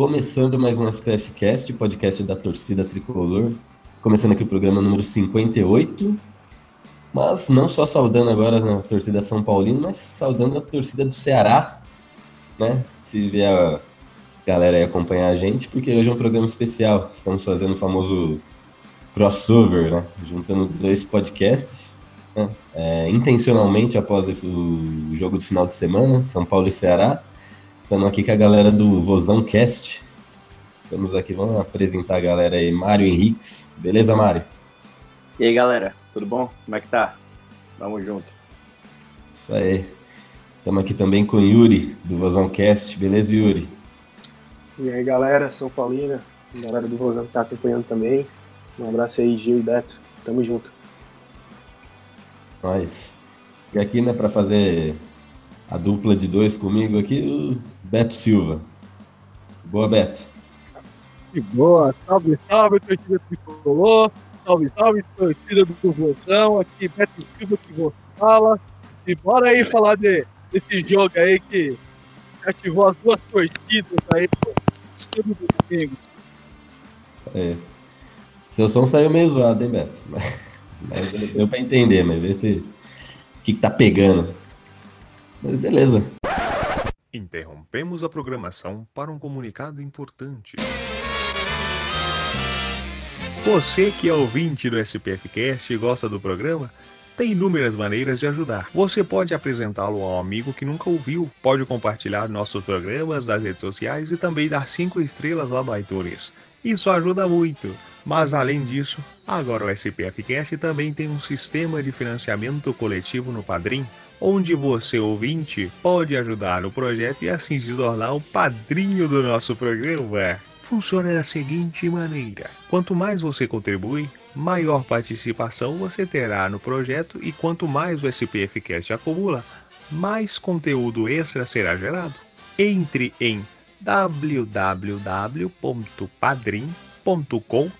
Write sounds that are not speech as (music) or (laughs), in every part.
Começando mais um SPF Cast, podcast da torcida tricolor. Começando aqui o programa número 58. Mas não só saudando agora a torcida São Paulino, mas saudando a torcida do Ceará, né? Se vier a galera aí acompanhar a gente, porque hoje é um programa especial. Estamos fazendo o famoso crossover, né? Juntando dois podcasts, né? é, intencionalmente após esse, o jogo do final de semana, São Paulo e Ceará. Estamos aqui com a galera do Vozão Cast. Estamos aqui, vamos apresentar a galera aí, Mário Henriques. Beleza, Mário? E aí, galera, tudo bom? Como é que tá? Vamos junto. Isso aí. Estamos aqui também com o Yuri, do Vozão Cast. Beleza, Yuri? E aí, galera, São Paulina, galera do Vozão que tá acompanhando também. Um abraço aí, Gil e Beto. Tamo junto. Nós. E aqui, né, para fazer a dupla de dois comigo aqui, o Beto Silva. Boa, Beto. Que boa. Salve, salve, torcida tricolor. Salve, salve, torcida do Vozão. Aqui, Beto Silva que você fala. E bora aí falar de, desse jogo aí que ativou as duas torcidas aí. Todo domingo. É. Seu som saiu meio zoado, hein, Beto? Mas, mas deu pra entender, mas esse. O que, que tá pegando? Mas beleza. Interrompemos a programação para um comunicado importante. Você que é ouvinte do SPFcast e gosta do programa, tem inúmeras maneiras de ajudar. Você pode apresentá-lo a um amigo que nunca ouviu, pode compartilhar nossos programas nas redes sociais e também dar 5 estrelas lá no iTunes. Isso ajuda muito. Mas além disso, agora o SPFcast também tem um sistema de financiamento coletivo no Padrim, onde você, ouvinte, pode ajudar no projeto e assim se tornar o padrinho do nosso programa. Funciona da seguinte maneira: quanto mais você contribui, maior participação você terá no projeto e quanto mais o SPFcast acumula, mais conteúdo extra será gerado. Entre em www.padrim.com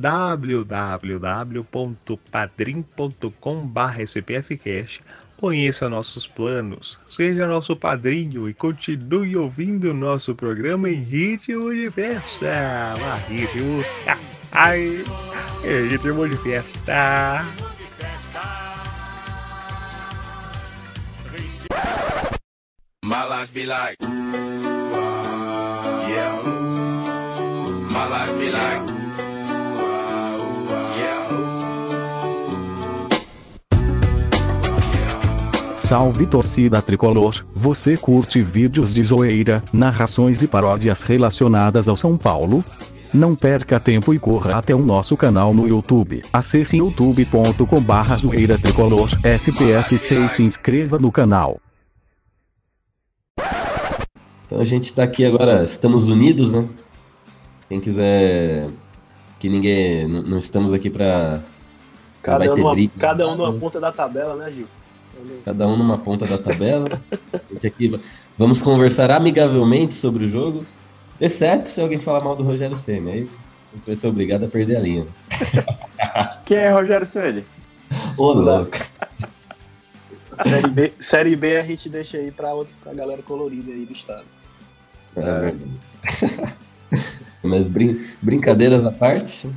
www.padrim.com.br Conheça nossos planos, seja nosso padrinho e continue ouvindo nosso programa em ritmo de festa. Ah, ritmo. (laughs) Ai, ritmo de festa. Life be like, Salve torcida tricolor, você curte vídeos de zoeira, narrações e paródias relacionadas ao São Paulo? Não perca tempo e corra até o nosso canal no YouTube. Acesse youtube.com barra zoeira tricolor SPF6 e se inscreva no canal. Então a gente tá aqui agora, estamos unidos, né? Quem quiser. Que ninguém. Não estamos aqui pra. Cada um, numa, cada um numa ponta da tabela, né, Gil? Cada um numa ponta da tabela. aqui, vamos conversar amigavelmente sobre o jogo, exceto se alguém falar mal do Rogério Senna. Aí a gente vai ser obrigado a perder a linha. (laughs) Quem é Rogério Senna? Ô, louco. Série B, série B a gente deixa aí pra, outra, pra galera colorida aí do estado. É. Mas brin brincadeiras à parte,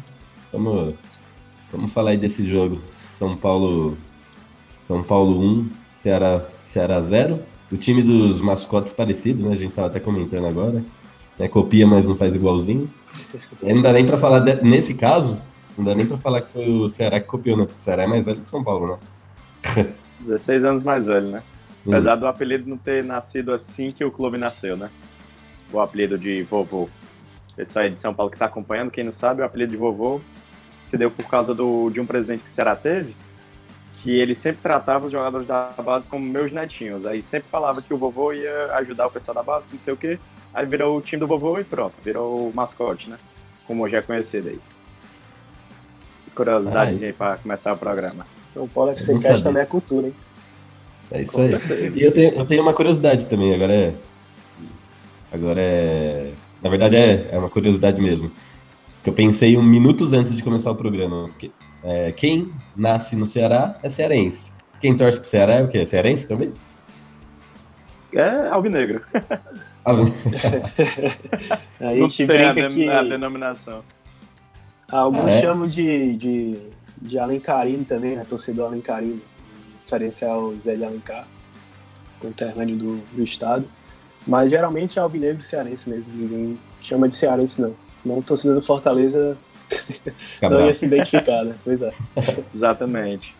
vamos, vamos falar aí desse jogo. São Paulo são Paulo 1, Ceará, Ceará 0. O time dos mascotes parecidos, né? A gente tava até comentando agora. É, copia, mas não faz igualzinho. E não dá nem para falar de, nesse caso, Não dá nem pra falar que foi o Ceará que copiou, né? O Ceará é mais velho que o São Paulo, né? (laughs) 16 anos mais velho, né? Apesar do apelido não ter nascido assim que o clube nasceu, né? O apelido de vovô. Pessoal aí de São Paulo que tá acompanhando, quem não sabe, o apelido de vovô se deu por causa do, de um presidente que o Ceará teve, que ele sempre tratava os jogadores da base como meus netinhos. Aí sempre falava que o vovô ia ajudar o pessoal da base, que não sei o quê. Aí virou o time do vovô e pronto, virou o mascote, né? Como hoje é conhecido aí. Curiosidade aí pra começar o programa. São Paulo FC sabia. também é cultura, hein? É isso Com aí. certeza. E eu tenho, eu tenho uma curiosidade também, agora é. Agora é. Na verdade é, é uma curiosidade mesmo. Que eu pensei um minutos antes de começar o programa. Que- é, quem nasce no Ceará é cearense. Quem torce pro Ceará é o quê? Cearense também? É alvinegro. (laughs) (laughs) Ah, A gente tem a, brinca que a denominação. alguns É. chamam de, de, de Alencarino também, né? Torcedor Alencarino. Referência ao Zé de Alencar, conterrâneo do, do estado. Mas geralmente é alvinegro cearense mesmo. Ninguém chama de cearense, não. Senão o torcedor do Fortaleza não Cabral. ia se identificar, né? Pois é. (laughs) Exatamente.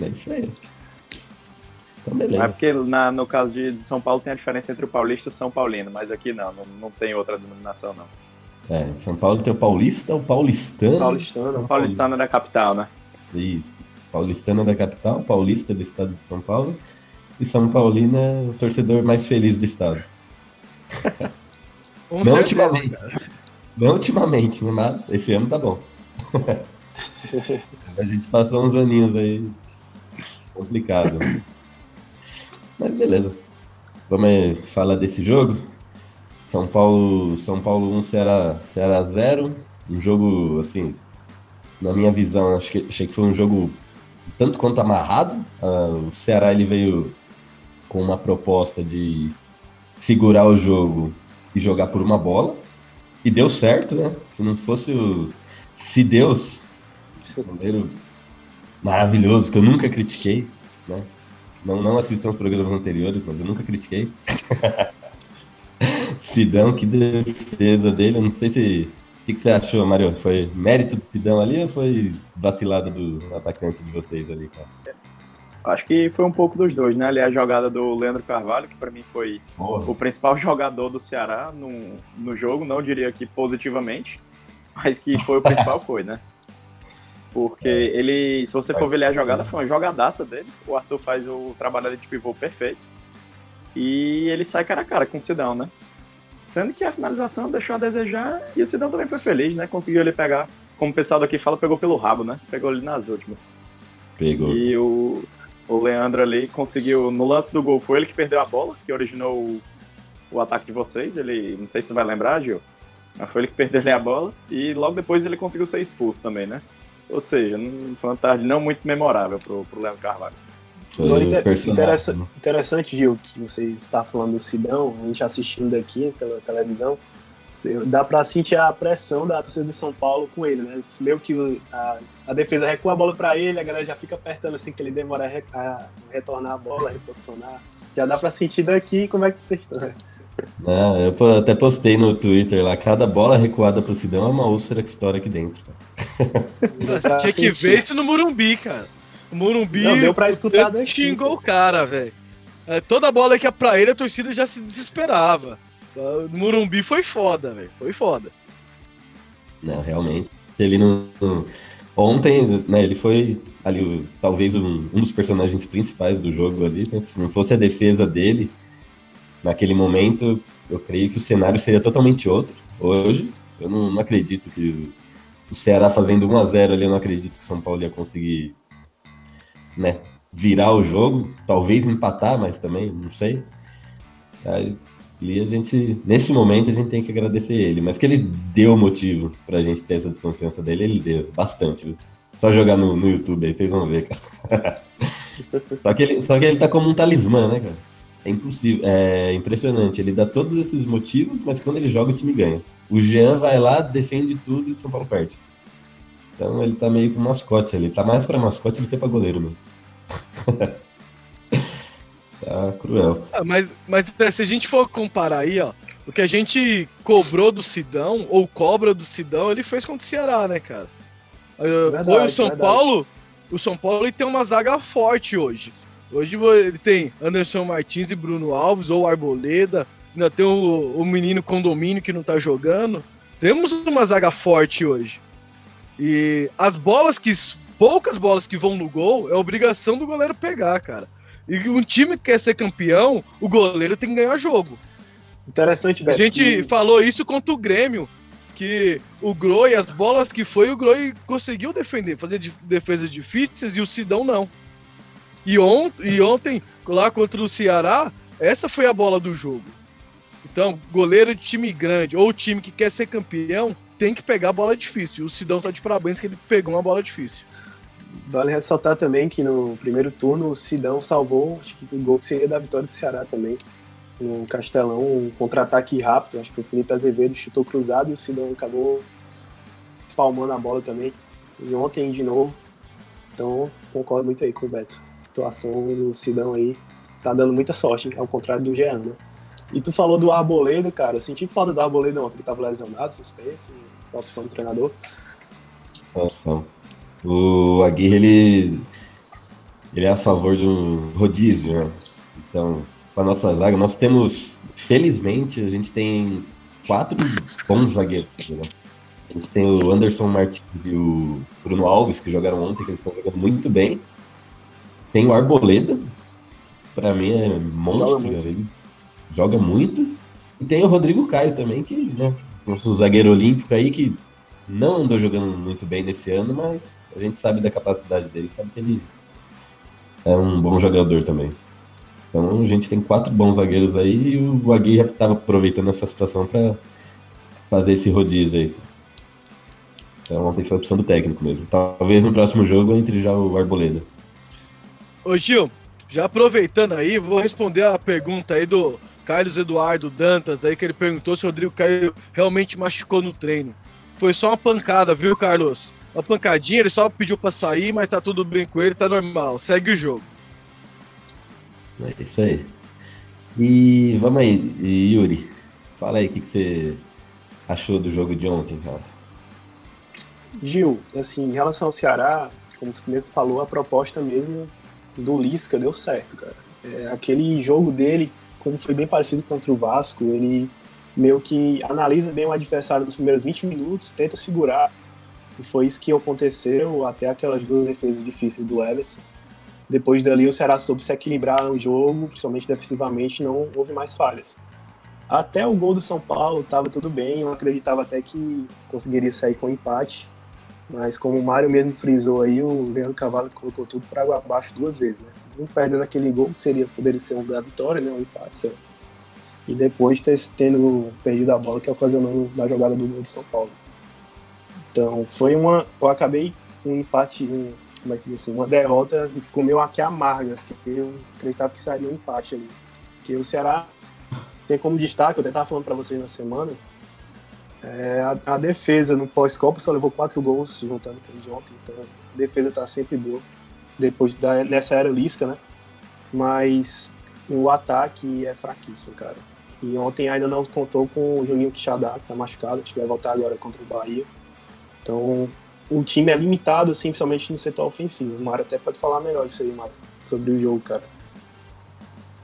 É isso aí. Então, Mas beleza. porque na- no caso de, São Paulo tem a diferença entre o paulista e o São Paulino, mas aqui não, não, não tem outra denominação não. É, em São Paulo tem o paulista, o paulistano. Paulistano. O paulistano é da capital, né? Isso. Paulistano é da capital, paulista do estado de São Paulo. E São Paulino é o torcedor mais feliz do estado. (laughs) Não certeza, ultimamente. Não ultimamente, né? Mas esse ano tá bom. (laughs) A gente passou uns aninhos aí complicado. Mas beleza. Vamos falar desse jogo. São Paulo, São Paulo 1, Ceará, Ceará 0. Um jogo, assim, na minha visão, acho que, achei que foi um jogo tanto quanto amarrado. Ah, o Ceará ele veio com uma proposta de segurar o jogo e jogar por uma bola. E deu certo, né? Se não fosse o. Se Deus, goleiro maravilhoso, que eu nunca critiquei, né? Não, não assistam os programas anteriores, mas eu nunca critiquei. (laughs) Sidão, que defesa dele, eu não sei se. O que, que você achou, Mário? Foi mérito do Sidão ali ou foi vacilada do atacante de vocês ali, cara? Acho que foi um pouco dos dois, né? Ali a jogada do Leandro Carvalho, que pra mim foi o principal (laughs) jogador do Ceará no, no jogo, não diria que positivamente, mas que foi o principal, foi, né? Porque ele, se você for ver ali a jogada, foi uma jogadaça dele. O Arthur faz o trabalho de pivô perfeito. E ele sai cara a cara com o Sidão, né? Sendo que a finalização deixou a desejar e o Sidão também foi feliz, né? Conseguiu ele pegar, como o pessoal daqui fala, pegou pelo rabo, né? Pegou ele nas últimas. Pegou. E o, o Leandro ali conseguiu, no lance do gol, foi ele que perdeu a bola, que originou o, o ataque de vocês. Ele, não sei se tu vai lembrar, Gil, mas foi ele que perdeu ali a bola. E logo depois ele conseguiu ser expulso também, né? Ou seja, não- foi uma tarde não muito memorável pro, pro Leandro Carvalho. Agora, inter- interessa- né? interessante, Gil, que você está falando do Sidão, a gente assistindo aqui pela televisão, você- dá pra sentir a pressão da torcida do São Paulo com ele, né? Meio que a, a defesa recua a bola pra ele, a galera já fica apertando assim que ele demora a, re- a retornar a bola, a reposicionar. Já dá pra sentir daqui como é que vocês estão. né? Não, eu até postei no Twitter lá, cada bola recuada pro Sidão é uma úlcera que estoura aqui dentro. (laughs) pra Tinha que ver isso no Murumbi, cara. O Murumbi Não, deu pra escutar daqui, xingou pô. o cara, velho. É, toda bola que ia pra ele, a torcida já se desesperava. Murumbi foi foda, velho. Foi foda. Não, realmente. Ele não. Ontem, né, ele foi ali, talvez um, um dos personagens principais do jogo ali. né? Se não fosse a defesa dele, naquele momento, eu creio que o cenário seria totalmente outro. Hoje, eu não, não acredito que o Ceará fazendo 1x0 ali, eu não acredito que o São Paulo ia conseguir né, virar o jogo. Talvez empatar, mas também, não sei. Aí, ali a gente, nesse momento, a gente tem que agradecer ele. Mas que ele deu motivo pra gente ter essa desconfiança dele, ele deu bastante. Viu? Só jogar no, no YouTube aí, vocês vão ver, cara. (laughs) só, que ele, só que ele tá como um talismã, né, cara? É impossível, é impressionante. Ele dá todos esses motivos, mas quando ele joga, o time ganha. O Jean vai lá, defende tudo e o São Paulo perde. Então ele tá meio com mascote ali. Tá mais pra mascote do que pra goleiro mesmo. (laughs) tá cruel. Ah, mas, mas é, se a gente for comparar aí, ó, o que a gente cobrou do Sidão, ou cobra do Sidão, ele fez contra o Ceará, né, cara? Uh, Verdade, foi o São verdade. Paulo. O São Paulo ele tem uma zaga forte hoje. Hoje ele tem Anderson Martins e Bruno Alves, ou Arboleda. Ainda tem o, o menino Condomínio que não tá jogando. Temos uma zaga forte hoje. E as bolas que. Poucas bolas que vão no gol é obrigação do goleiro pegar, cara. E um time que quer ser campeão, o goleiro tem que ganhar jogo. Interessante, A Beto. gente que- falou isso contra o Grêmio, que o Groi, as bolas que foi, o Groi conseguiu defender, fazer de- defesas difíceis e o Sidão não. E, e ontem, lá contra o Ceará, essa foi a bola do jogo. Então, goleiro de time grande ou time que quer ser campeão tem que pegar a bola difícil. E o Sidão tá de parabéns que ele pegou uma bola difícil. Vale ressaltar também que no primeiro turno o Sidão salvou, acho que o gol que seria da vitória do Ceará também. No Castelão, um contra-ataque rápido, acho que foi o Felipe Azevedo, chutou cruzado e o Sidão acabou espalmando a bola também. E ontem de novo. Então, concordo muito aí com o Beto. A situação do Sidão aí tá dando muita sorte, ao contrário do Jean, né? E tu falou do Arboleda, cara. Eu senti falta do Arboleda ontem, ele tava lesionado, suspenso, opção do treinador. Nossa. O Aguirre, ele, ele é a favor de um rodízio, né? Então, com a nossa zaga, nós temos, felizmente, a gente tem quatro bons zagueiros. Né? A gente tem o Anderson Martins e o Bruno Alves, que jogaram ontem, que eles estão jogando muito bem. Tem o Arboleda, pra mim é monstro, Joga. Ele joga muito. E tem o Rodrigo Caio também, que, né, nosso zagueiro olímpico aí, que não andou jogando muito bem nesse ano, mas a gente sabe da capacidade dele, sabe que ele é um bom jogador também. Então a gente tem quatro bons zagueiros aí e o Aguirre estava aproveitando essa situação para fazer esse rodízio aí. Então ontem foi a opção do técnico mesmo. Talvez no próximo jogo entre já o Arboleda. Ô Gil, já aproveitando aí, vou responder a pergunta aí do Carlos Eduardo Dantas aí, que ele perguntou se o Rodrigo Caio realmente machucou no treino. Foi só uma pancada, viu, Carlos? Uma pancadinha, ele só pediu pra sair, mas tá tudo bem com ele, tá normal. Segue o jogo. É isso aí. E vamos aí, e Yuri, fala aí o que, que você achou do jogo de ontem, cara. Gil, assim, em relação ao Ceará, como tu mesmo falou, a proposta mesmo do Lisca deu certo, cara. É, aquele jogo dele, como foi bem parecido contra o Vasco, ele meio que analisa bem o adversário nos primeiros 20 minutos, tenta segurar. E foi isso que aconteceu até aquelas duas defesas difíceis do Everson. Depois dali o Ceará soube se equilibrar no jogo, principalmente defensivamente, não houve mais falhas. Até o gol do São Paulo estava tudo bem, eu acreditava até que conseguiria sair com empate, mas como o Mário mesmo frisou aí, o Leandro Cavalo colocou tudo para água abaixo duas vezes, né? Perdendo aquele gol, que seria, poderia ser um da vitória, né? Um empate, lá. E depois ter, tendo perdido a bola que ocasionou na jogada do gol de São Paulo. Então foi uma. Eu acabei um empate, um, como é que assim, uma derrota ficou meio aqui amarga, eu acreditava que seria um empate ali. Porque o Ceará tem como destaque, eu até estava falando para vocês na semana, é, a, a defesa no pós-copa só levou quatro gols juntando com o de ontem, então a defesa tá sempre boa. Depois da, nessa era lisca, né? Mas o ataque é fraquíssimo, cara. E ontem ainda não contou com o Juninho Quixadá, que tá machucado, acho que vai voltar agora contra o Bahia. Então o time é limitado, assim, principalmente no setor ofensivo. O Mário até pode falar melhor isso aí, Mário, sobre o jogo, cara.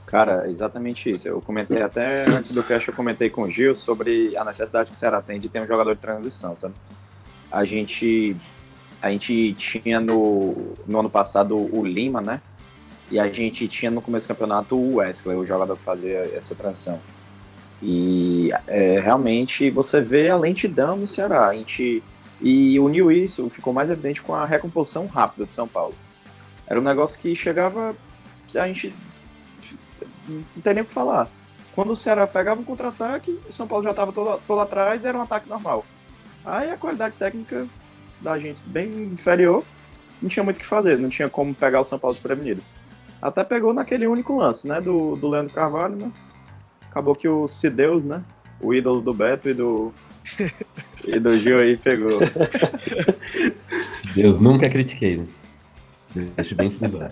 Cara, exatamente isso. Eu comentei até antes do cast, eu comentei com o Gil sobre a necessidade que o Ceará tem de ter um jogador de transição, sabe? A gente, a gente tinha no, no ano passado o Lima, né? E a gente tinha no começo do campeonato o Wesley, o jogador que fazia essa transição. E é, realmente você vê a lentidão no Ceará. A gente, e uniu isso, ficou mais evidente com a recomposição rápida de São Paulo. Era um negócio que chegava. A gente não tem nem o que falar. Quando o Ceará pegava um contra-ataque, o São Paulo já estava todo, todo atrás era um ataque normal. Aí a qualidade técnica da gente bem inferior, não tinha muito o que fazer, não tinha como pegar o São Paulo desprevenido. Até pegou naquele único lance, né, do, do Leandro Carvalho, né? Acabou que o Cideus, né, o ídolo do Beto e do, (laughs) e do Gil aí pegou. Deus, nunca critiquei, né? Deixa bem frisado.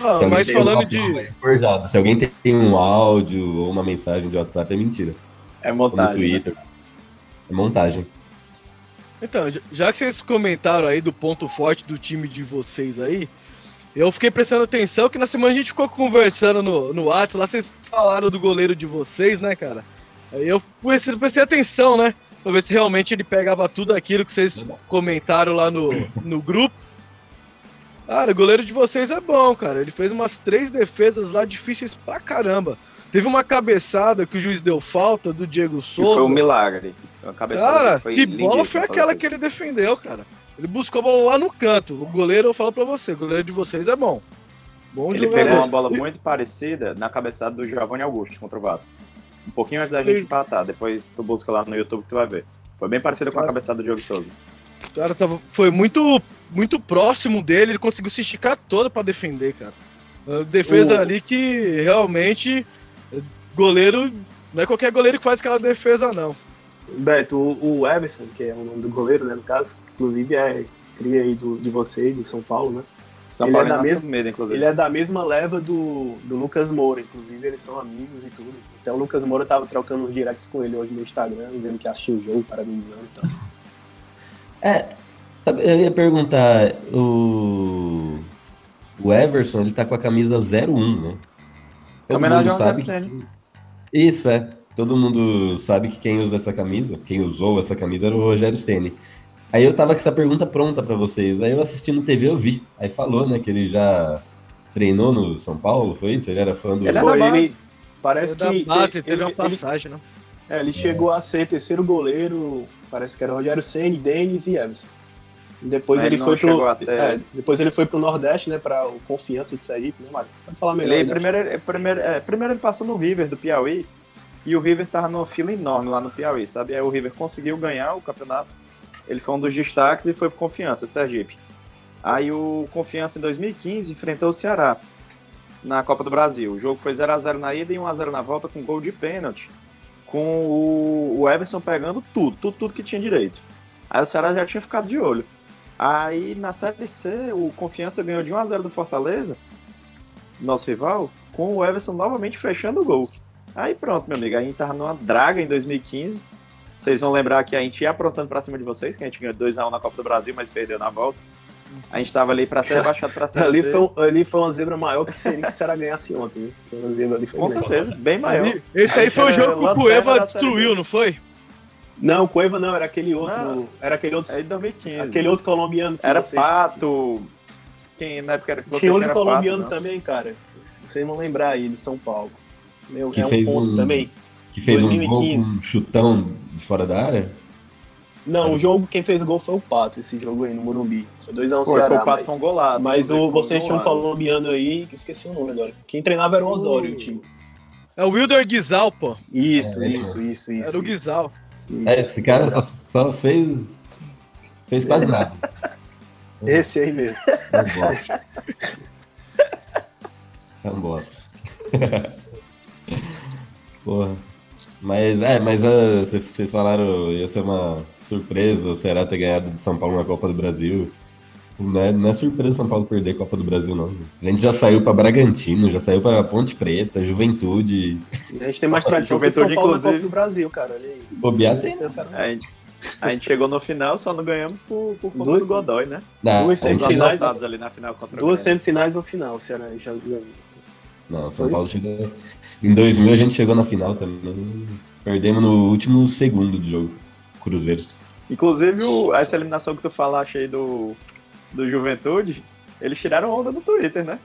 Ah, alguém mas falando uma de. é forjado. Se alguém tem um áudio ou uma mensagem de WhatsApp, é mentira. É Ou no montagem. né? Twitter. É montagem. Então, já- já que vocês comentaram aí do ponto forte do time de vocês aí, eu fiquei prestando atenção que na semana a gente ficou conversando no, no WhatsApp, lá vocês falaram do goleiro de vocês, né, cara? Aí eu prestei, prestei atenção, né? Pra ver se realmente ele pegava tudo aquilo que vocês comentaram lá no, no grupo. Cara, o goleiro de vocês é bom, cara. Ele fez umas três defesas lá difíceis pra caramba. Teve uma cabeçada que o juiz deu falta do Diego Que Souza. foi um milagre. A cabeçada Cara, foi que bola foi aquela que ele defendeu, cara? Ele buscou a bola lá no canto. O goleiro, eu falo pra você, o goleiro de vocês é bom. Bom Ele jogador. pegou uma bola muito parecida na cabeçada do Giovanni Augusto contra o Vasco. Um pouquinho antes da gente empatar. Depois tu busca lá no YouTube que tu vai ver. Foi bem parecida com a cabeçada do Diogo Souza. O cara tava, foi muito, muito próximo dele, ele conseguiu se esticar todo pra defender, cara. Uma defesa O- ali que realmente goleiro não é qualquer goleiro que faz aquela defesa não. Beto, o, o Everson, que é o nome do goleiro, né, no caso, inclusive é cria aí do, de vocês, de São Paulo, né? São Ele Paulo é da mesma- medo, inclusive. Ele é da mesma leva do, do Lucas Moura, inclusive eles são amigos e tudo. Então o Lucas Moura tava trocando uns directs com ele hoje no Instagram, dizendo que assistiu o jogo, parabenizando e tal. É, sabe, eu ia perguntar, o, o Everson, ele tá com a camisa 01, né? Todo Homenagem mundo ao sabe Rogério que... Isso, é. Todo mundo sabe que quem usa essa camisa, quem usou essa camisa era o Rogério Ceni. Aí eu tava com essa pergunta pronta pra vocês. Aí eu assisti no TV, eu vi. Aí falou, né, que ele já treinou no São Paulo, foi isso? Ele era fã do... Ele é Foi, ele parece Ele é que base, ele- teve uma ele- passagem, né? É, ele chegou a ser terceiro goleiro, parece que era Rogério Ceni, Denis e Everson. Depois ele, foi pro até- é, depois ele foi pro Nordeste, né, para o Confiança de Sergipe, né, Mário? Pode falar melhor. Ele, né? primeiro, ele- primeiro, é, primeiro ele passou no River do Piauí e o River tava numa fila enorme lá no Piauí, sabe? Aí o River conseguiu ganhar o campeonato. Ele foi um dos destaques e foi pro Confiança de Sergipe. Aí o Confiança em 2015 enfrentou o Ceará na Copa do Brasil. O jogo foi 0 a 0 na ida e 1 a 0 na volta com gol de pênalti. Com o, o Everson pegando tudo, tudo, tudo que tinha direito. Aí o Ceará já tinha ficado de olho. Aí na Série C, o Confiança ganhou de 1 a 0 do Fortaleza, nosso rival, com o Everson novamente fechando o gol. Aí pronto, meu amigo, a gente tava numa draga em 2015. Vocês vão lembrar que a gente ia aprontando pra cima de vocês, que a gente ganhou 2x1 na Copa do Brasil, mas perdeu na volta. A gente tava ali pra ser (laughs) rebaixado pra Série Ali foi, ali foi uma zebra maior que seria que o Ceará ganhasse ontem. Foi uma zebra ali foi Com certeza, bem maior. Ali- Esse aí foi o É, jogo que o Cueva destruiu, não foi? Não, o Cueva não, era aquele outro. Não. Era aquele outro. É em 2015. aquele outro colombiano que Era vocês- Pato. Quem na época era que Tinha outro era colombiano Pato, também, cara. Vocês vão lembrar aí do São Paulo. Meu, Que é um fez ponto um- também. Que fez um gol 2015. um chutão de fora da área? Não, o jogo, quem fez gol foi o Pato, esse jogo aí no Morumbi. Foi 2x1 Foi, Ceará. foi o Pato mas- com um golaço. Mas o, vocês tinham um colombiano aí, que eu esqueci o nome agora. Quem treinava era o Osório, o time. É o Wilder Guizal, pô. Isso, É, isso, isso, isso. Era o. Guizal. É, esse cara só, só fez. fez quase nada. (laughs) Esse aí mesmo. É um bosta. É um bosta. (laughs) Porra. Mas, é, mas cê- vocês falaram ia ser uma surpresa o Ceará ter ganhado de São Paulo na Copa do Brasil. Não é, não é surpresa o São Paulo perder a Copa do Brasil, não. A gente já saiu pra Bragantino, já saiu pra Ponte Preta, Juventude. A gente tem mais tradição que São Paulo na Copa inclusive. do Brasil, cara. Aí. Bobear tem. A gente, a gente chegou no final, só não ganhamos por, por conta Dois- do Godoy, né? Não, Duas semifinais, ali na final contra Duas semifinais e uma final, o Ceará já ganhou. Não, São Paulo chegou. Em 2000 a gente chegou na final também. Perdemos no último segundo do jogo. Cruzeiro. Inclusive, o- essa eliminação que tu falaste aí do, do Juventude, eles tiraram onda no Twitter, né?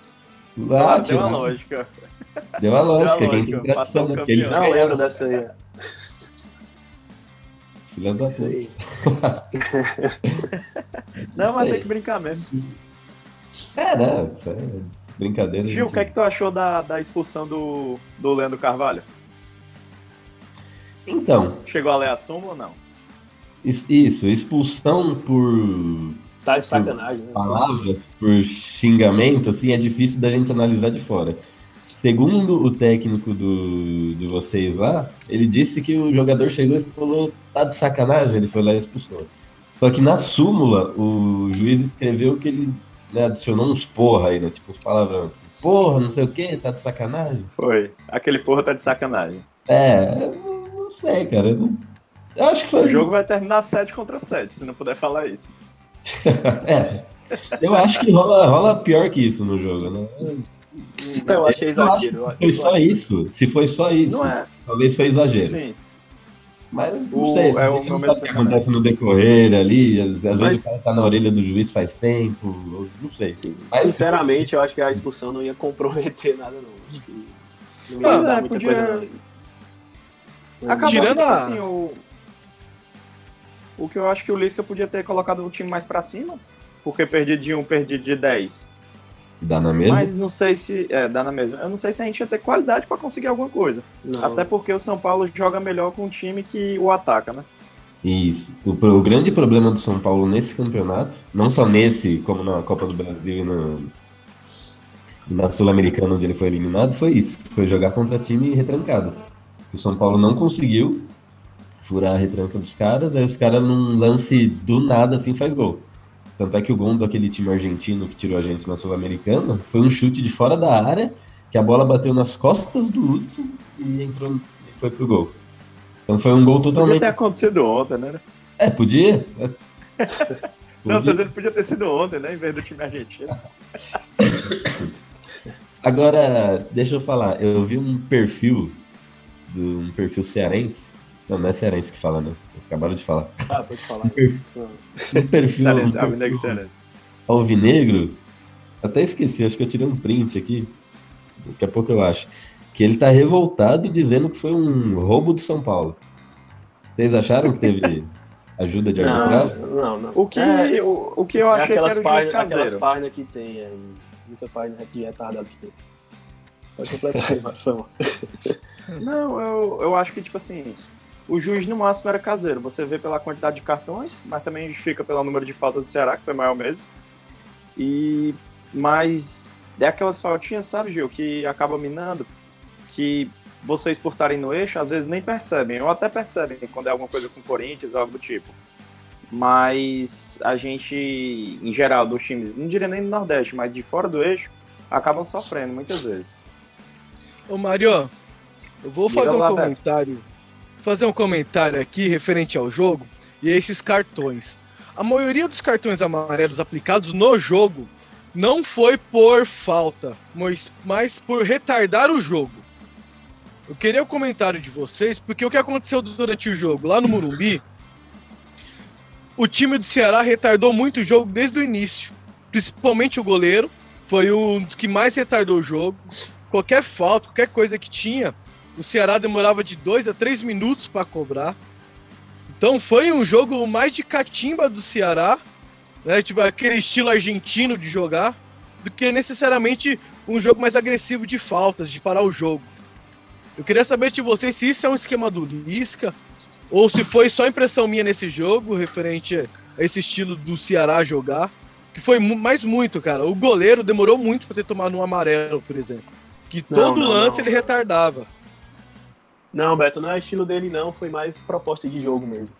Lá, Ah, deu uma lógica. Deu a lógica, Deu a quem lógica, tem passou tradição, o né? Eles. Não ganharam. lembro dessa aí. Filha da puta. aí. (laughs) Não, mas tem que brincar mesmo. É, né? Brincadeira. Gil, o que é que tu achou da, da expulsão do, do Leandro Carvalho? Então, Chegou a ler a súmula ou não? is- isso, expulsão por Tá de sacanagem, né? palavras, por xingamento, assim, é difícil da gente analisar de fora. Segundo o técnico do, de vocês lá, ele disse que o jogador chegou e falou, tá de sacanagem, ele foi lá e expulsou. Só que na súmula, o juiz escreveu que ele né, adicionou uns porra aí, né? Tipo, uns palavrões. Porra, não sei o que, tá de sacanagem. Foi. Aquele porra tá de sacanagem. É, eu não sei, cara. eu não- Eu acho que foi. O jogo vai terminar 7 contra 7, se não puder falar isso. (laughs) é. Eu acho que rola, rola pior que isso no jogo, né? Eu achei exagero. Eu acho que foi só isso. Se foi só isso, Não é. talvez foi exagero. Sim. Mas não O- sei, é o não sabe o que acontece no decorrer ali. Às Mas- vezes o cara tá na orelha do juiz faz tempo, não sei. Mas- Sinceramente, eu acho que a expulsão não ia comprometer nada, não. Acho que não ia Pois mudar é, muita podia- coisa, não. Acabou Tirando tipo a- assim, o... o que eu acho que o Lisca podia ter colocado o time mais pra cima, porque perdi de 1, perdi de 10. Dá na mesma? Mas não sei se. É, dá na mesma. Eu não sei se a gente ia ter qualidade pra conseguir alguma coisa. Não. Até porque o São Paulo joga melhor com um time que o ataca, né? Isso. O, o grande problema do São Paulo nesse campeonato, não só nesse, como na Copa do Brasil e na, e na Sul-Americana, onde ele foi eliminado, foi isso. Foi jogar contra time retrancado. O São Paulo não conseguiu furar a retranca dos caras, aí os caras num lance do nada assim faz gol. Tanto é que o gol daquele time argentino que tirou a gente na Sul-Americana foi um chute de fora da área, que a bola bateu nas costas do Hudson e entrou e foi pro gol. Então foi um gol Podia totalmente. ter acontecido ontem, né? É, podia. (laughs) Não, tô Podia. dizendo podia ter sido ontem, né? Em vez do time argentino. (laughs) Agora, deixa eu falar, eu vi um perfil de um perfil cearense. Não, não é cearense que fala, né? Acabaram de falar. Ah, pode falar. (laughs) Um perfil, um perfil, Alvinegro alvinegro. Até esqueci, acho que eu tirei um print aqui. Daqui a pouco eu acho. Que ele tá revoltado dizendo que foi um roubo do São Paulo. Vocês acharam que teve (laughs) ajuda de Não, arbitragem? não, não. O que, É, o, o que eu é achei que aquelas era o aquelas páginas que tem aí. Muita página de retardado que tem. Pode completar aí, por favor. Não, eu, eu acho que, tipo assim, o juiz no máximo era caseiro. Você vê pela quantidade de cartões, mas também justifica pelo número de faltas do Ceará, que foi maior mesmo. E, mas é aquelas faltinhas, sabe, Gil, que acaba minando, que vocês por estarem no eixo, às vezes nem percebem, ou até percebem quando é alguma coisa com o Corinthians, algo do tipo. Mas a gente, em geral, dos times, não diria nem do Nordeste, mas de fora do eixo, acabam sofrendo muitas vezes. Ô Mario, eu vou Diga fazer um lá, Beto. Fazer um comentário aqui referente ao jogo e a esses cartões. A maioria dos cartões amarelos aplicados no jogo não foi por falta, mas, mas por retardar o jogo. Eu queria o comentário de vocês, porque o que aconteceu durante o jogo lá no Morumbi, o time do Ceará retardou muito o jogo desde o início. Principalmente o goleiro, foi um dos que mais retardou o jogo qualquer falta, qualquer coisa que tinha, o Ceará demorava de 2 a 3 minutos para cobrar. Então foi um jogo mais de catimba do Ceará, né, tipo aquele estilo argentino de jogar, do que necessariamente um jogo mais agressivo de faltas, de parar o jogo. Eu queria saber de vocês se isso é um esquema do Lisca, ou se foi só impressão minha nesse jogo, referente a esse estilo do Ceará jogar. Que foi mais muito, cara. O goleiro demorou muito para ter tomado um amarelo, por exemplo. Que Não, todo não, lance não. ele retardava. Não, Beto, não é estilo dele, não. Foi mais proposta de jogo mesmo.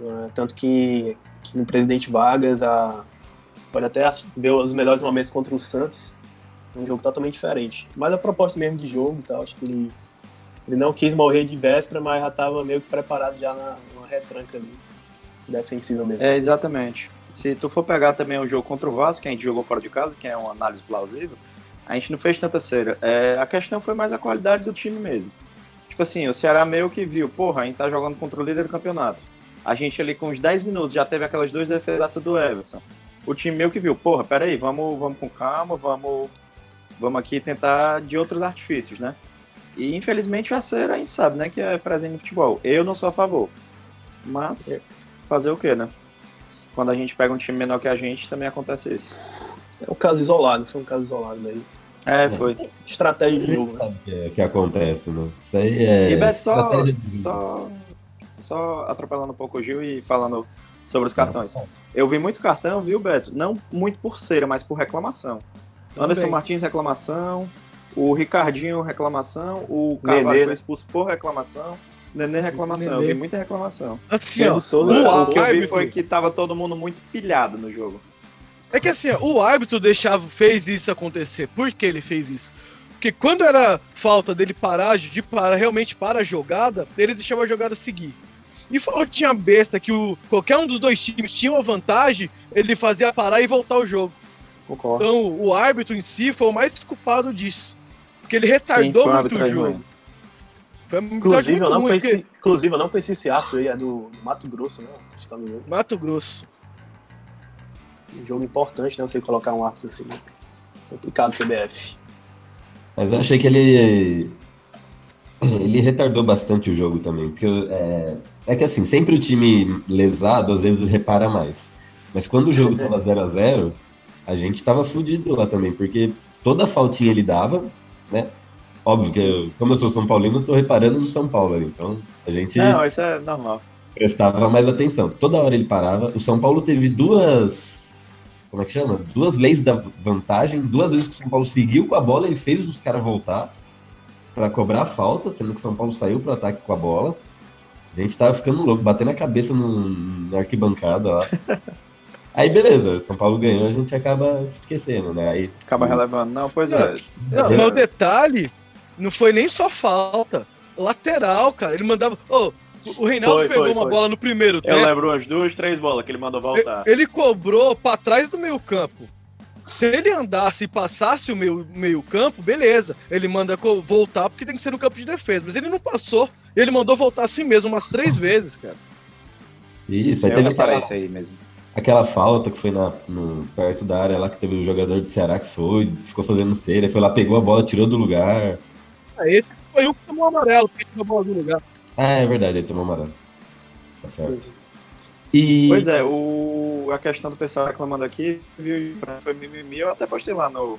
É- Tanto que, que no Presidente Vargas, a... pode até ver os melhores momentos contra o Santos. Um jogo totalmente diferente. Mas a proposta mesmo de jogo e tal, acho que ele, ele não quis morrer de véspera, mas já estava meio que preparado já na, numa retranca ali. Defensiva mesmo. É, exatamente. Se tu for pegar também o jogo contra o Vasco, que a gente jogou fora de casa, que é uma análise plausível, a gente não fez tanta cera. É, a questão foi mais a qualidade do time mesmo. Tipo assim, o Ceará meio que viu, porra, a gente tá jogando contra o líder do campeonato. A gente ali com uns 10 minutos já teve aquelas duas defesaças do Everson. O time meio que viu, porra, peraí, vamos, vamos com calma, vamos, vamos aqui tentar de outros artifícios, né? E infelizmente a cera a gente sabe, né, que é presente no futebol. Eu não sou a favor. Mas fazer o quê, né? Quando a gente pega um time menor que a gente, também acontece isso. É um caso isolado, foi um caso isolado daí. É, foi. Estratégia de jogo, né? Sabe o que, é- que acontece, né? Isso aí é. e Beto, só, estratégia de jogo. só, só atropelando um pouco o Gil e falando sobre os cartões. Eu vi muito cartão, viu, Beto? Não muito por cera, mas por reclamação. Anderson Martins, reclamação. O Ricardinho, reclamação. O Carvalho Nenê, foi né? expulso por reclamação. Nenê, reclamação. Eu Nenê. vi muita reclamação. Assim, ó, Souza, o O que eu vi foi que tava todo mundo muito pilhado no jogo. É que assim, ó, o árbitro deixava, fez isso acontecer. Por que ele fez isso? Porque quando era falta dele parar, de parar realmente para a jogada, ele deixava a jogada seguir. E faltinha besta que o, qualquer um dos dois times tinha uma vantagem, ele fazia parar e voltar o jogo. Concordo. Então o árbitro em si foi o mais culpado disso. Porque ele retardou uma muito o jogo. Foi Inclusive, eu muito não ruim, porque- inclusive, eu não conheci esse árbitro aí, é do, Mato Grosso, né? Que. Mato Grosso. Um jogo importante, né? Você colocar um árbitro assim. Complicado, CBF. Mas eu achei que ele. Ele retardou bastante o jogo também. Porque é, é que assim, sempre o time lesado às vezes repara mais. Mas quando o jogo tava 0x0, a gente tava fudido lá também, porque toda faltinha ele dava, né? Óbvio que, eu, como eu sou São Paulino, eu tô reparando no São Paulo ali. Então a gente Não, isso é normal. prestava mais atenção. Toda hora ele parava. O São Paulo teve duas. Como é que chama? Duas leis da vantagem. Duas vezes que o São Paulo seguiu com a bola, ele fez os caras voltar para cobrar a falta, sendo que o São Paulo saiu pro ataque com a bola. A gente tava ficando louco, batendo a cabeça no, na arquibancada lá. (laughs) Aí beleza, o São Paulo ganhou, a gente acaba esquecendo, né? Aí, Acaba relevando. Não, pois é. Não, mas o detalhe não foi nem só falta. Lateral, cara. Ele mandava. Ô, o Reinaldo Foi, pegou foi, uma foi. bola no primeiro Eu tempo. lembro umas duas, três bolas que ele mandou voltar. Ele cobrou pra trás do meio campo. Se ele andasse e passasse o meio, meio campo, beleza. Ele manda voltar porque tem que ser no campo de defesa. Mas ele não passou. Ele mandou voltar assim mesmo umas três vezes, cara. isso, aí Eu teve aquela, aí mesmo. aquela falta que foi na, no- perto da área lá, que teve o jogador do Ceará que foi, ficou fazendo cera, foi lá, pegou a bola, tirou do lugar. Aí esse foi um que tomou amarelo, porque tirou a bola do lugar. Ah, é verdade, ele tomou amarelo. Tá certo. E. Pois é, o, a questão do pessoal reclamando aqui, viu, foi mimimi, eu até postei lá no,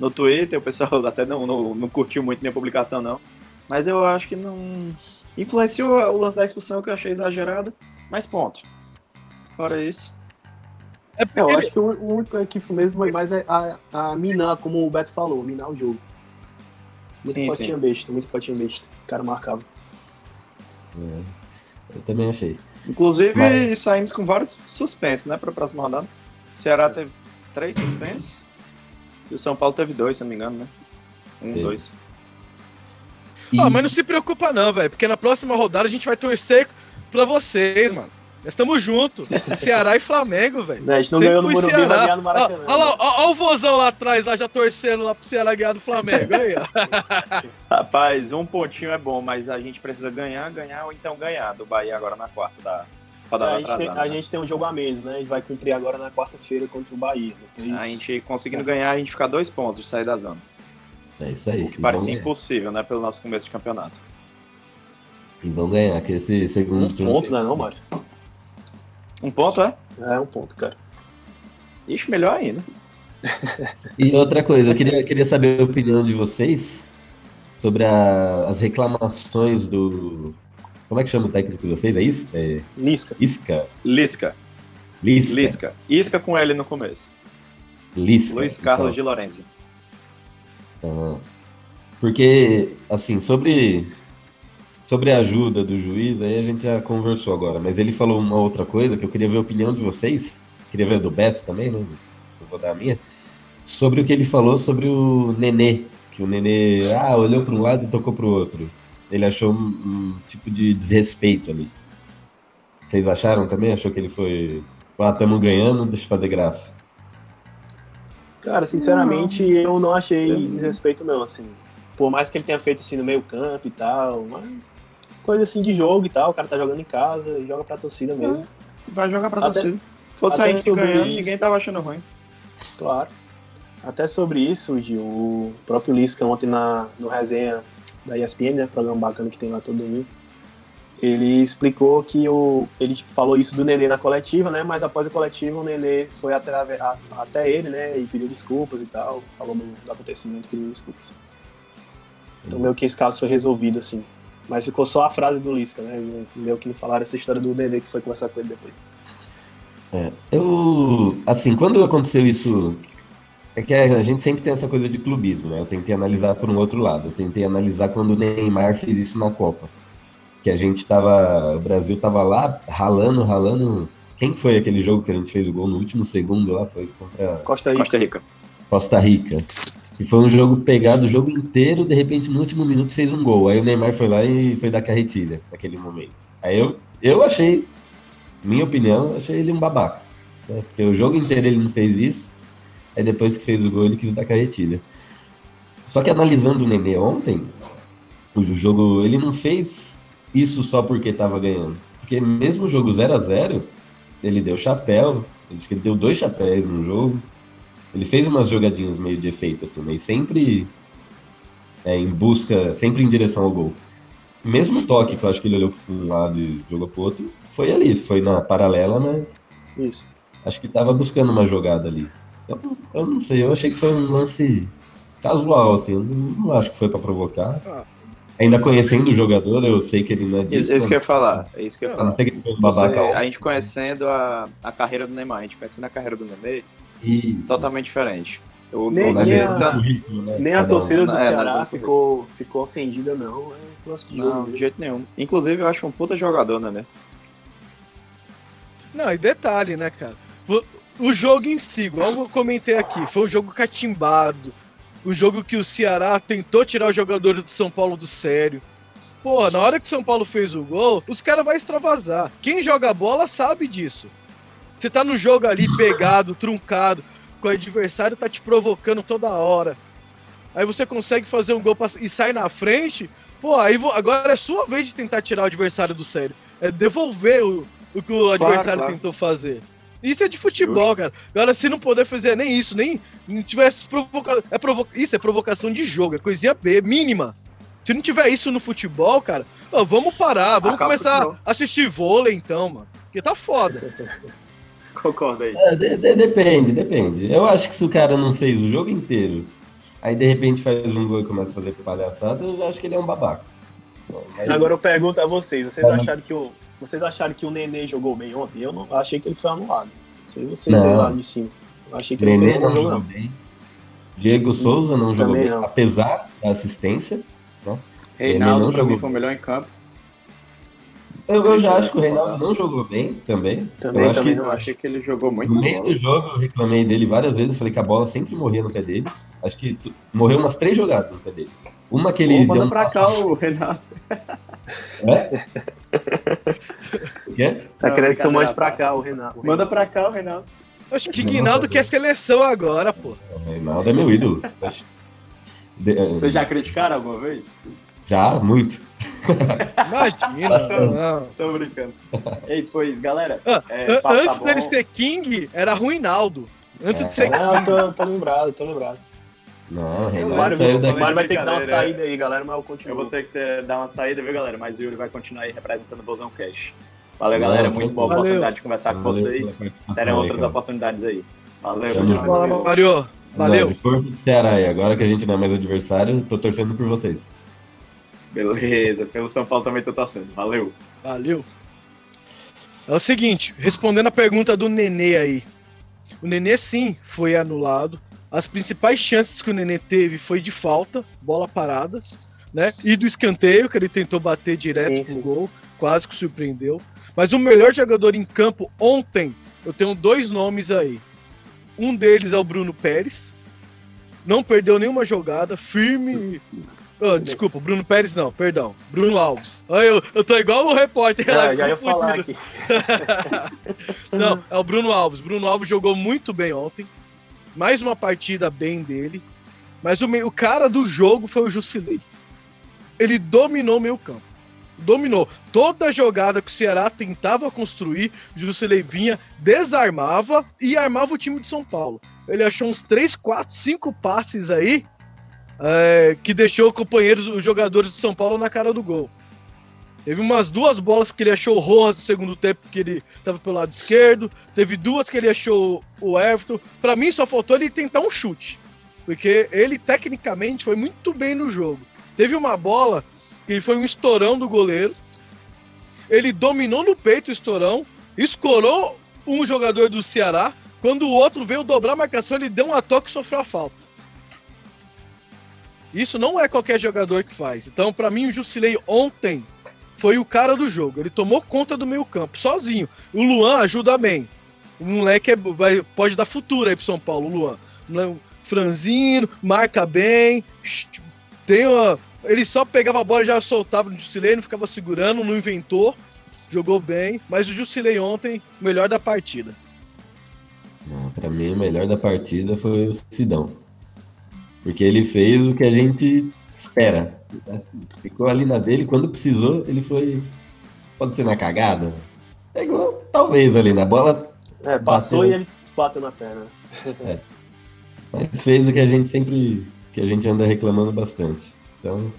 no Twitter, o pessoal (laughs) até não, não, não curtiu muito minha publicação não, mas eu acho que não influenciou o lance da expulsão que eu achei exagerado, mas ponto. Fora isso, É porque É, eu acho que o, único que foi mesmo foi mais a, a, a minar, como o Beto falou, minar o jogo. Muito Sim, fotinha sim. besta, muito fotinha besta. O cara marcava. É, eu também achei. inclusive Mas- saímos com vários suspensos, né, para a próxima rodada. O Ceará teve três suspensos e o São Paulo teve dois, se eu não me engano, né? Um, Sim. dois. E- Ah, mas não se preocupa não, velho. Porque na próxima rodada a gente vai torcer pra vocês, mano. Nós estamos juntos. Ceará e Flamengo, velho. Né, a gente não Sempre ganhou no Morumbi, vai Ceará. ganhar no Maracanã. Olha lá, ó, ó o vozão lá atrás, lá já torcendo lá pro Ceará ganhar do Flamengo. Aí, ó. (laughs) Rapaz, um pontinho é bom, mas a gente precisa ganhar, ganhar ou então ganhar do Bahia agora na quarta da a, gente tem, a né? gente tem um jogo a menos, né? A gente vai cumprir agora na quarta-feira contra o Bahia. Depois... A gente conseguindo ganhar, a gente ficar dois pontos de sair da zona. É isso aí. O que parecia ganhar. impossível, né? Pelo nosso começo de campeonato. E vão ganhar, que esse segundo Um ponto, né, não, Mário? Um ponto, é? É, um ponto, cara. Ixi, melhor ainda. (laughs) E outra coisa, eu queria, queria saber a opinião de vocês sobre a- as reclamações do. Como é que chama o técnico de vocês? É isso? É Lisca. Isca? Lisca. Lisca. Lisca. Isca com L no começo. Lisca. Luiz Carlos então. de Lorenzi. Ah, porque, assim, sobre, sobre a ajuda do juiz, aí a gente já conversou agora, mas ele falou uma outra coisa que eu queria ver a opinião de vocês, queria ver a do Beto também, né? Eu vou dar a minha, sobre o que ele falou sobre o Nenê, que o Nenê, ah, olhou para um lado e tocou para o outro. Ele achou um, um tipo de desrespeito ali. Vocês acharam também? Achou que ele foi, ah, estamos ganhando, deixa eu fazer graça. Cara, sinceramente, eu não achei desrespeito, não, assim. Por mais que ele tenha feito assim no meio campo e tal, mas coisa assim de jogo e tal, o cara tá jogando em casa e joga pra torcida mesmo. Vai jogar pra Até- torcida. Fosse a gente ganhando, isso. ninguém tava achando ruim. Claro. Até sobre isso, Gil, o próprio Lisca ontem na, no resenha da ESPN, né, programa bacana que tem lá todo domingo, ele explicou que o, ele falou isso do Nenê na coletiva, né, mas após a coletiva o Nenê foi até, a- até ele, né, e pediu desculpas e tal, falou do, do acontecimento, pediu desculpas. Então meio que esse caso foi resolvido, assim. Mas ficou só a frase do Lisca, né, meio que não falaram essa história do Nenê que foi conversar com ele depois. É, eu, assim, quando aconteceu isso, é que a gente sempre tem essa coisa de clubismo, né? Eu tentei analisar por um outro lado. Eu tentei analisar quando o Neymar fez isso na Copa. Que a gente tava, o Brasil tava lá ralando, ralando. Quem foi aquele jogo que a gente fez o gol no último segundo lá? Foi contra Costa Rica. Costa Rica. Costa Rica. E foi um jogo pegado o jogo inteiro, de repente no último minuto fez um gol. Aí o Neymar foi lá e foi dar carretilha naquele momento. Aí eu Eu achei, minha opinião, achei ele um babaca. né? Porque o jogo inteiro ele não fez isso. Aí depois que fez o gol, ele quis dar carretilha. Só que analisando o Nenê ontem, o jogo, ele não fez isso só porque tava ganhando. Porque mesmo o jogo 0 a 0 ele deu chapéu, que ele deu dois chapéus no jogo. Ele fez umas jogadinhas meio de efeito, assim, mas sempre é, em busca, sempre em direção ao gol. Mesmo o toque, que eu acho que ele olhou para um lado e jogou pro outro, foi ali, foi na paralela, mas Isso. acho que tava buscando uma jogada ali. Eu, eu não sei, eu achei que foi um lance casual, assim, eu não, acho que foi para provocar. Ah. Ainda conhecendo o jogador, eu sei que ele não é disso. Isso, isso que eu ia falar. É isso que eu ia A falar. não ser que ele foi um babaca. Você- a gente conhecendo a, a carreira do Neymar, a gente conhecendo a carreira do Nenê, E totalmente diferente. O, Nem- a- tá- né? Nem a torcida do É, Ceará ficou, ficou ofendida, não. É lance de Não, jogo. de jeito nenhum. Inclusive, eu acho um puta jogador, né? Não, e detalhe, né, cara? O jogo em si, igual eu comentei aqui, foi um jogo catimbado. O jogo que o Ceará tentou tirar os jogadores do São Paulo do sério. Porra, na hora que o São Paulo fez o gol, os caras vão extravasar. Quem joga bola sabe disso. Você tá no jogo ali pegado, truncado, com o adversário tá te provocando toda hora. Aí você consegue fazer um gol pra- e sai na frente. Pô, aí agora é sua vez de tentar tirar o adversário do sério. É devolver o, o que o adversário claro. tentou fazer. Isso é de futebol, cara. Agora, se não puder fazer nem isso, nem não tivesse provocação. É provo... Isso é provocação de jogo, é coisinha B, mínima. Se não tiver isso no futebol, cara, ó, vamos parar, vamos Acaba começar a assistir vôlei então, mano. Porque tá foda. (laughs) (laughs) Concorda aí. É, de- de- depende, depende. Eu acho que se o cara não fez o jogo inteiro, aí de repente faz um gol e começa a fazer palhaçada, eu já acho que ele é um babaca. Aí- Agora eu pergunto a vocês, vocês Tá. acharam que o, vocês acharam que o Nenê jogou bem ontem? Eu não achei que ele foi anulado. Não sei vocês lá de cima. Eu achei que ele Nenê fez um não jogou bem. Diego Souza não jogou Também bem, não. apesar da assistência. Né? Reinaldo, não jogou foi o melhor em campo. Eu, eu já eu acho que o. Reinaldo não jogou bem também. Também, eu acho também que não Eu achei que ele jogou muito no meio bola. do jogo eu reclamei dele várias vezes, falei que a bola sempre morria no pé dele. Acho que tu- morreu umas três jogadas no pé dele. Uma que ele Pô, deu manda um pra cá o Renato. É? O (laughs) quê? Tá Não, querendo que tu mande pra tá. cá o Renato. o Manda pra cá o Renato. Acho que Guinaldo quer seleção agora, pô. O Reinaldo é meu ídolo. (laughs) De- Vocês já criticaram alguma vez? Já, muito. Imagina, não. Tô brincando. Ei, pois, galera. Ah, é, tá antes bom. dele ser King, era Ruinaldo. Antes de ser Ah, King. tô, tô lembrado, tô lembrado. Não, Reinaldo Mário, saiu você- daqui. o Mário vai ter que dar uma saída aí, galera, mas eu Eu continuo. vou ter que ter- dar uma saída, viu, galera? Mas o Yuri vai continuar aí representando o Bozão Cash. Valeu, Não, galera. Muito boa valeu. oportunidade de conversar com Valeu vocês. participação Terão aí, outras cara. oportunidades aí. Valeu. Fala, Mario. Valeu. Não, Força do Ceará aí. Agora que a gente não é mais adversário, tô torcendo por vocês. Beleza, pelo São Paulo também tô torcendo. Valeu. Valeu. É o seguinte, respondendo a pergunta do Nenê aí. O Nenê sim foi anulado. As principais chances que o Nenê teve foi de falta, bola parada, né? E do escanteio, que ele tentou bater direto Sim, pro sim. gol, quase que surpreendeu. Mas o melhor jogador em campo ontem, eu tenho dois nomes aí. Um deles é o Bruno Pérez. Não perdeu nenhuma jogada, firme. Ah, desculpa, Bruno Pérez não, perdão. Bruno Alves. Eu, eu tô igual o repórter. Ah, já ia falar aqui. (laughs) Não, é o Bruno Alves. Bruno Alves jogou muito bem ontem. Mais uma partida bem dele. Mas o, meio- o cara do jogo foi o Jusilei. Ele dominou o meio campo. Dominou. Toda jogada que o Ceará tentava construir, o Jusilei vinha, desarmava e armava o time de São Paulo. Ele achou uns 3, 4, 5 passes aí é, que deixou companheiros, os jogadores do São Paulo na cara do gol. Teve umas duas bolas que ele achou o Rojas no segundo tempo, que ele tava pelo lado esquerdo. Teve duas que ele achou o Everton. Pra mim, só faltou ele tentar um chute. Porque ele, tecnicamente, foi muito bem no jogo. Teve uma bola que foi um estourão do goleiro. Ele dominou no peito o estourão, escorou um jogador do Ceará. Quando o outro veio dobrar a marcação, ele deu um toque e sofreu a falta. Isso não é qualquer jogador que faz. Então, pra mim, o Jusilei ontem foi o cara do jogo. Ele tomou conta do meio campo, sozinho. O Luan ajuda bem. O moleque é- vai, pode dar futuro aí pro São Paulo, o Luan. Franzino, marca bem. Tem uma, ele só pegava a bola e já soltava no Jusilei, não ficava segurando, não inventou. jogou bem, mas o Jusilei ontem, melhor da partida. Pra mim, o melhor da partida foi o Sidão. Porque ele fez o que a gente espera. Ficou ali na dele, quando precisou, ele foi. Pode ser na cagada? É igual, talvez ali na bola. É, passou bateu, e ele bateu na perna. Mas fez o que a gente sempre. que a gente anda reclamando bastante. Então,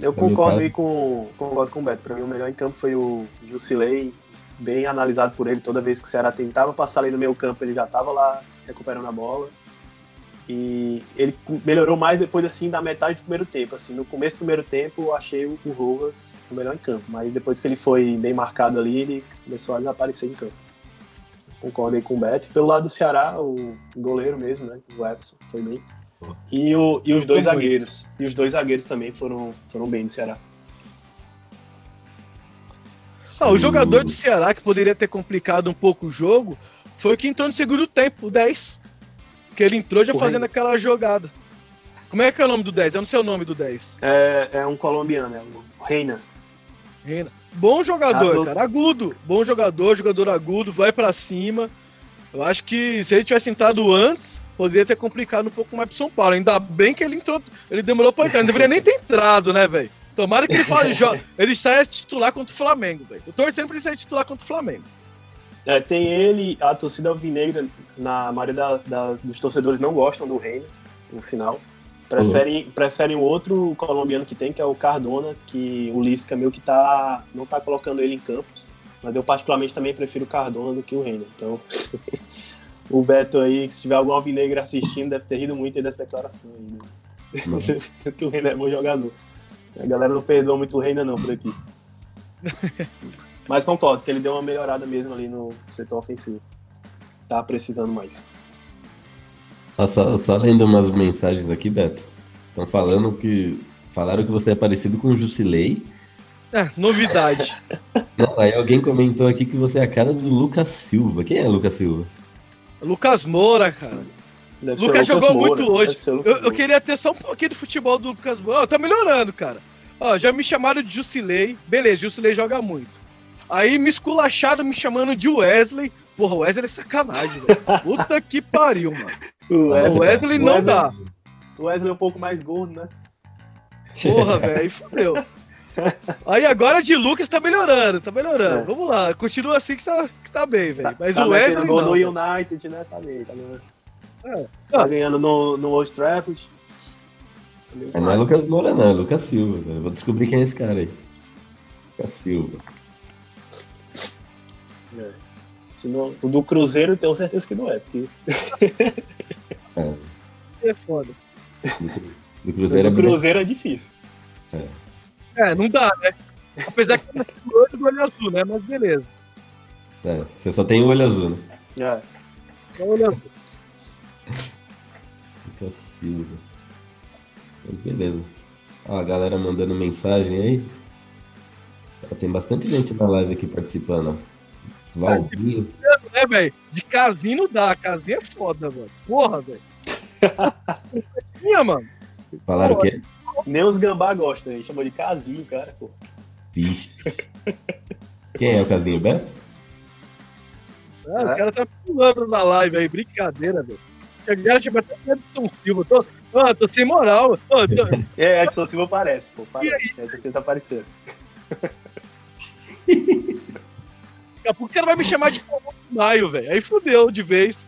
Eu concordo cara- aí com, concordo com o Beto. Pra mim, o melhor em campo foi o Jusilei, bem analisado por ele. Toda vez que o Ceará tentava passar ali no meio campo, ele já tava lá recuperando a bola. E ele melhorou mais depois, assim, da metade do primeiro tempo. Assim, no começo do primeiro tempo, eu achei o o Rojas o melhor em campo. Mas depois que ele foi bem marcado ali, ele começou a desaparecer em campo. Concordo aí com o Beto. Pelo lado do Ceará, o goleiro mesmo, né? O Epson, foi bem. E, o, e os dois zagueiros. E os dois zagueiros também foram, foram bem do Ceará. Ah, o jogador do Ceará que poderia ter complicado um pouco o jogo foi o que entrou no segundo tempo, o 10. Que ele entrou já O fazendo aquela jogada. Como é que é o nome do 10? Eu não sei o nome do 10. É, é um colombiano, é o Reina. Reina. Bom jogador, tô- cara. Agudo. Bom jogador, jogador agudo, vai pra cima. Eu acho que se ele tivesse entrado antes, poderia ter complicado um pouco mais pro São Paulo. Ainda bem que ele entrou. Ele demorou pra entrar. Não deveria nem ter entrado, né, velho? Tomara que ele fale, (laughs) ele saia titular contra o Flamengo, velho. Tô torcendo pra ele sair titular contra o Flamengo. É, tem ele, a torcida alvinegra, na maioria da- das- dos torcedores não gostam do Reina, no final. Preferem, preferem o outro colombiano que tem, que é o Cardona, que o Lisca meio que tá, não tá colocando ele em campo. Mas eu particularmente também prefiro o Cardona do que o Reina. Então, (laughs) o Beto aí, se tiver algum alvinegro assistindo, deve ter rido muito aí dessa declaração aí. Né? (laughs) que o Reina é bom jogador. A galera não perdoa muito o Reina não por aqui. (laughs) Mas concordo que ele deu uma melhorada mesmo ali no setor ofensivo. Tá precisando mais. Ó, Só, só lendo umas mensagens aqui, Beto. Estão falando que. Falaram que você é parecido com o Jusilei. É, novidade. (laughs) Não, aí alguém comentou aqui que você é a cara do Lucas Silva. Quem é Lucas Silva? Lucas Moura, cara. Deve Lucas jogou Moura, muito hoje. Eu, eu queria ter só um pouquinho do futebol do Lucas Moura. Ó, tá melhorando, cara. Ó, já me chamaram de Jusilei. Beleza, Jusilei joga muito. Aí me esculacharam me chamando de Wesley. Porra, Wesley é sacanagem, velho. Puta que pariu, mano. O O Wesley não dá. O Wesley é um pouco mais gordo, né? Porra, velho, aí fodeu. Aí agora de Lucas tá melhorando, tá melhorando. É. Vamos lá, continua assim que tá, que tá bem, velho. Mas tá o Wesley não. no velho. United, né? Tá bem, tá bem. É. Tá ganhando no, no Old Trafford. Tá Mas não é. Lucas Moura, não, é Lucas Silva. velho. Vou descobrir quem é esse cara aí. Lucas Silva. É. Se não- o do Cruzeiro eu tenho certeza que não é, porque É, É foda. do o Cruzeiro é do. Cruzeiro é difícil. É, não dá, né? Apesar que é o olho do olho azul, né? Mas beleza. É, você só tem o olho azul, né? É. Só olho azul. Lucas Silva. Mas beleza. Ó, a galera mandando mensagem aí. Tem bastante gente na live aqui participando. Né, velho? De casinho não dá. Casinho é foda, velho. Porra, velho. Tinha, mano. Falaram que é. Nem os gambá gostam, chamou de casinho, cara, pô. Vixe. Quem é o Casinho Beto? Ah, Os caras tá pulando na live aí, brincadeira, velho. Chegaram tipo até o Edson Silva. Tô, ah, tô sem moral. Tô- (laughs) É, Edson Silva parece, pô. Parece. Edson Silva tá parecendo. (laughs) Daqui a pouco o cara vai me chamar de famoso Maio, velho. Aí fudeu de vez.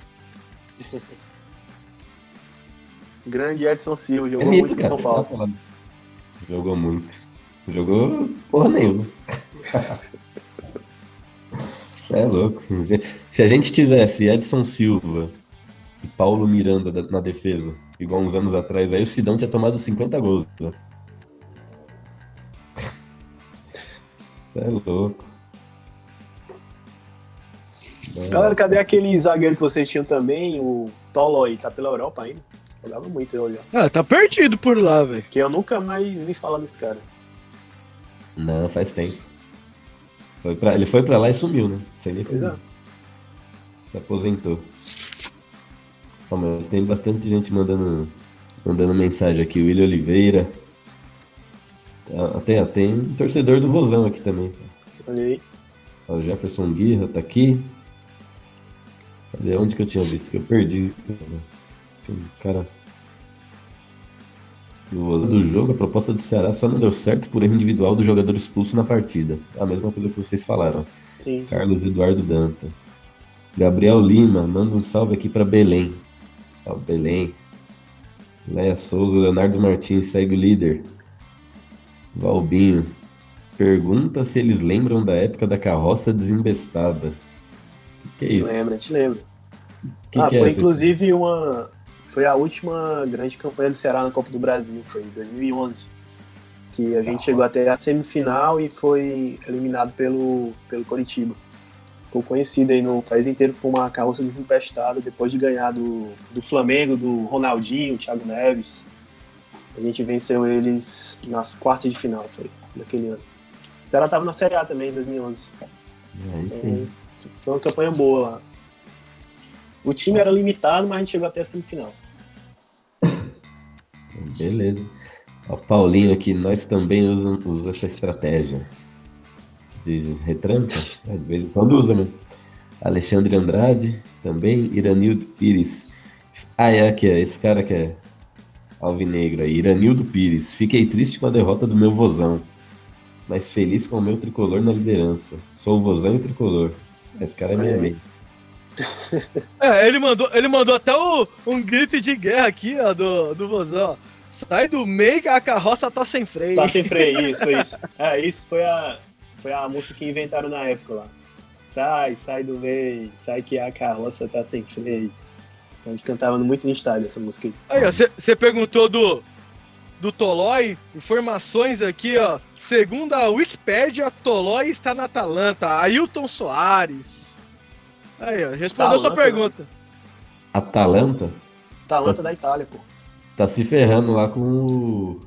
Grande Edson Silva, É jogou mito, muito em. São Paulo. Tá. Jogou muito. Jogou porra nenhuma. (laughs) Você é louco. Se a gente tivesse Edson Silva e Paulo Miranda da- na defesa, igual uns anos atrás, aí o Sidão tinha tomado 50 gols. né? (laughs) Você é louco. Galera, cadê aquele zagueiro que vocês tinham também? O Toloi, tá pela Europa ainda? Jogava muito eu já. Ah, tá perdido por lá, velho. Que eu nunca mais vi falar desse cara. Não, faz tempo. Foi pra, ele foi pra lá e sumiu, né? Sem nem Pois é. Se aposentou. Ó, mas tem bastante gente mandando, mandando mensagem aqui. William Oliveira. Ah, Tem, tem um torcedor do Vozão aqui também. Olha aí. O Jefferson Guerra tá aqui. Cadê? Onde que eu tinha visto? Que eu perdi. Cara. Do, do jogo, a proposta do Ceará só não deu certo por erro individual do jogador expulso na partida. A mesma coisa que vocês falaram. Sim, sim. Carlos Eduardo Danta. Gabriel Lima, manda um salve aqui para Belém. Salve Belém. Leia Souza, Leonardo Martins, segue o líder. Valbinho. Pergunta se eles lembram da época da carroça desembestada. Que é isso? lembra, a gente lembra. Que ah, que é foi essa? inclusive uma. Foi a última grande campanha do Ceará na Copa do Brasil, foi em 2011. Que a gente chegou até a semifinal e foi eliminado pelo, pelo Coritiba. Ficou conhecido aí no país inteiro por uma carroça desempestada depois de ganhar do, do Flamengo, do Ronaldinho, Thiago Neves. A gente venceu eles nas quartas de final, foi, daquele ano. O Ceará estava na Série A também em 2011. Aí sim. Foi uma campanha boa lá. O time era limitado, mas a gente chegou até a semifinal. (laughs) Beleza. O Paulinho aqui, nós também usamos, essa estratégia de retranca. É, de vez em quando usa, né? Alexandre Andrade, também. Iranildo Pires. Ah, é aqui, é esse cara que é alvinegro aí. Iranildo Pires. Fiquei triste com a derrota do meu vozão, mas feliz com o meu tricolor na liderança. Sou vozão e tricolor. Esse cara é meio meio. (laughs) É, ele mandou, ele mandou até o- um grito de guerra aqui, ó, do, do vozão. Sai do meio que a carroça tá sem freio. Tá sem freio, (laughs) isso, isso. É, isso foi a, foi a música que inventaram na época lá. Sai, sai do meio, sai que a carroça tá sem freio. A gente cantava muito no estádio essa música aí. Aí, ó, você perguntou do, do Tolói. Informações aqui, ó. Segundo a Wikipédia, Tolói está na Atalanta. Ailton Soares. Aí, ó, respondeu sua Atalanta, pergunta. Atalanta Talanta da Itália, pô. tá se ferrando lá com o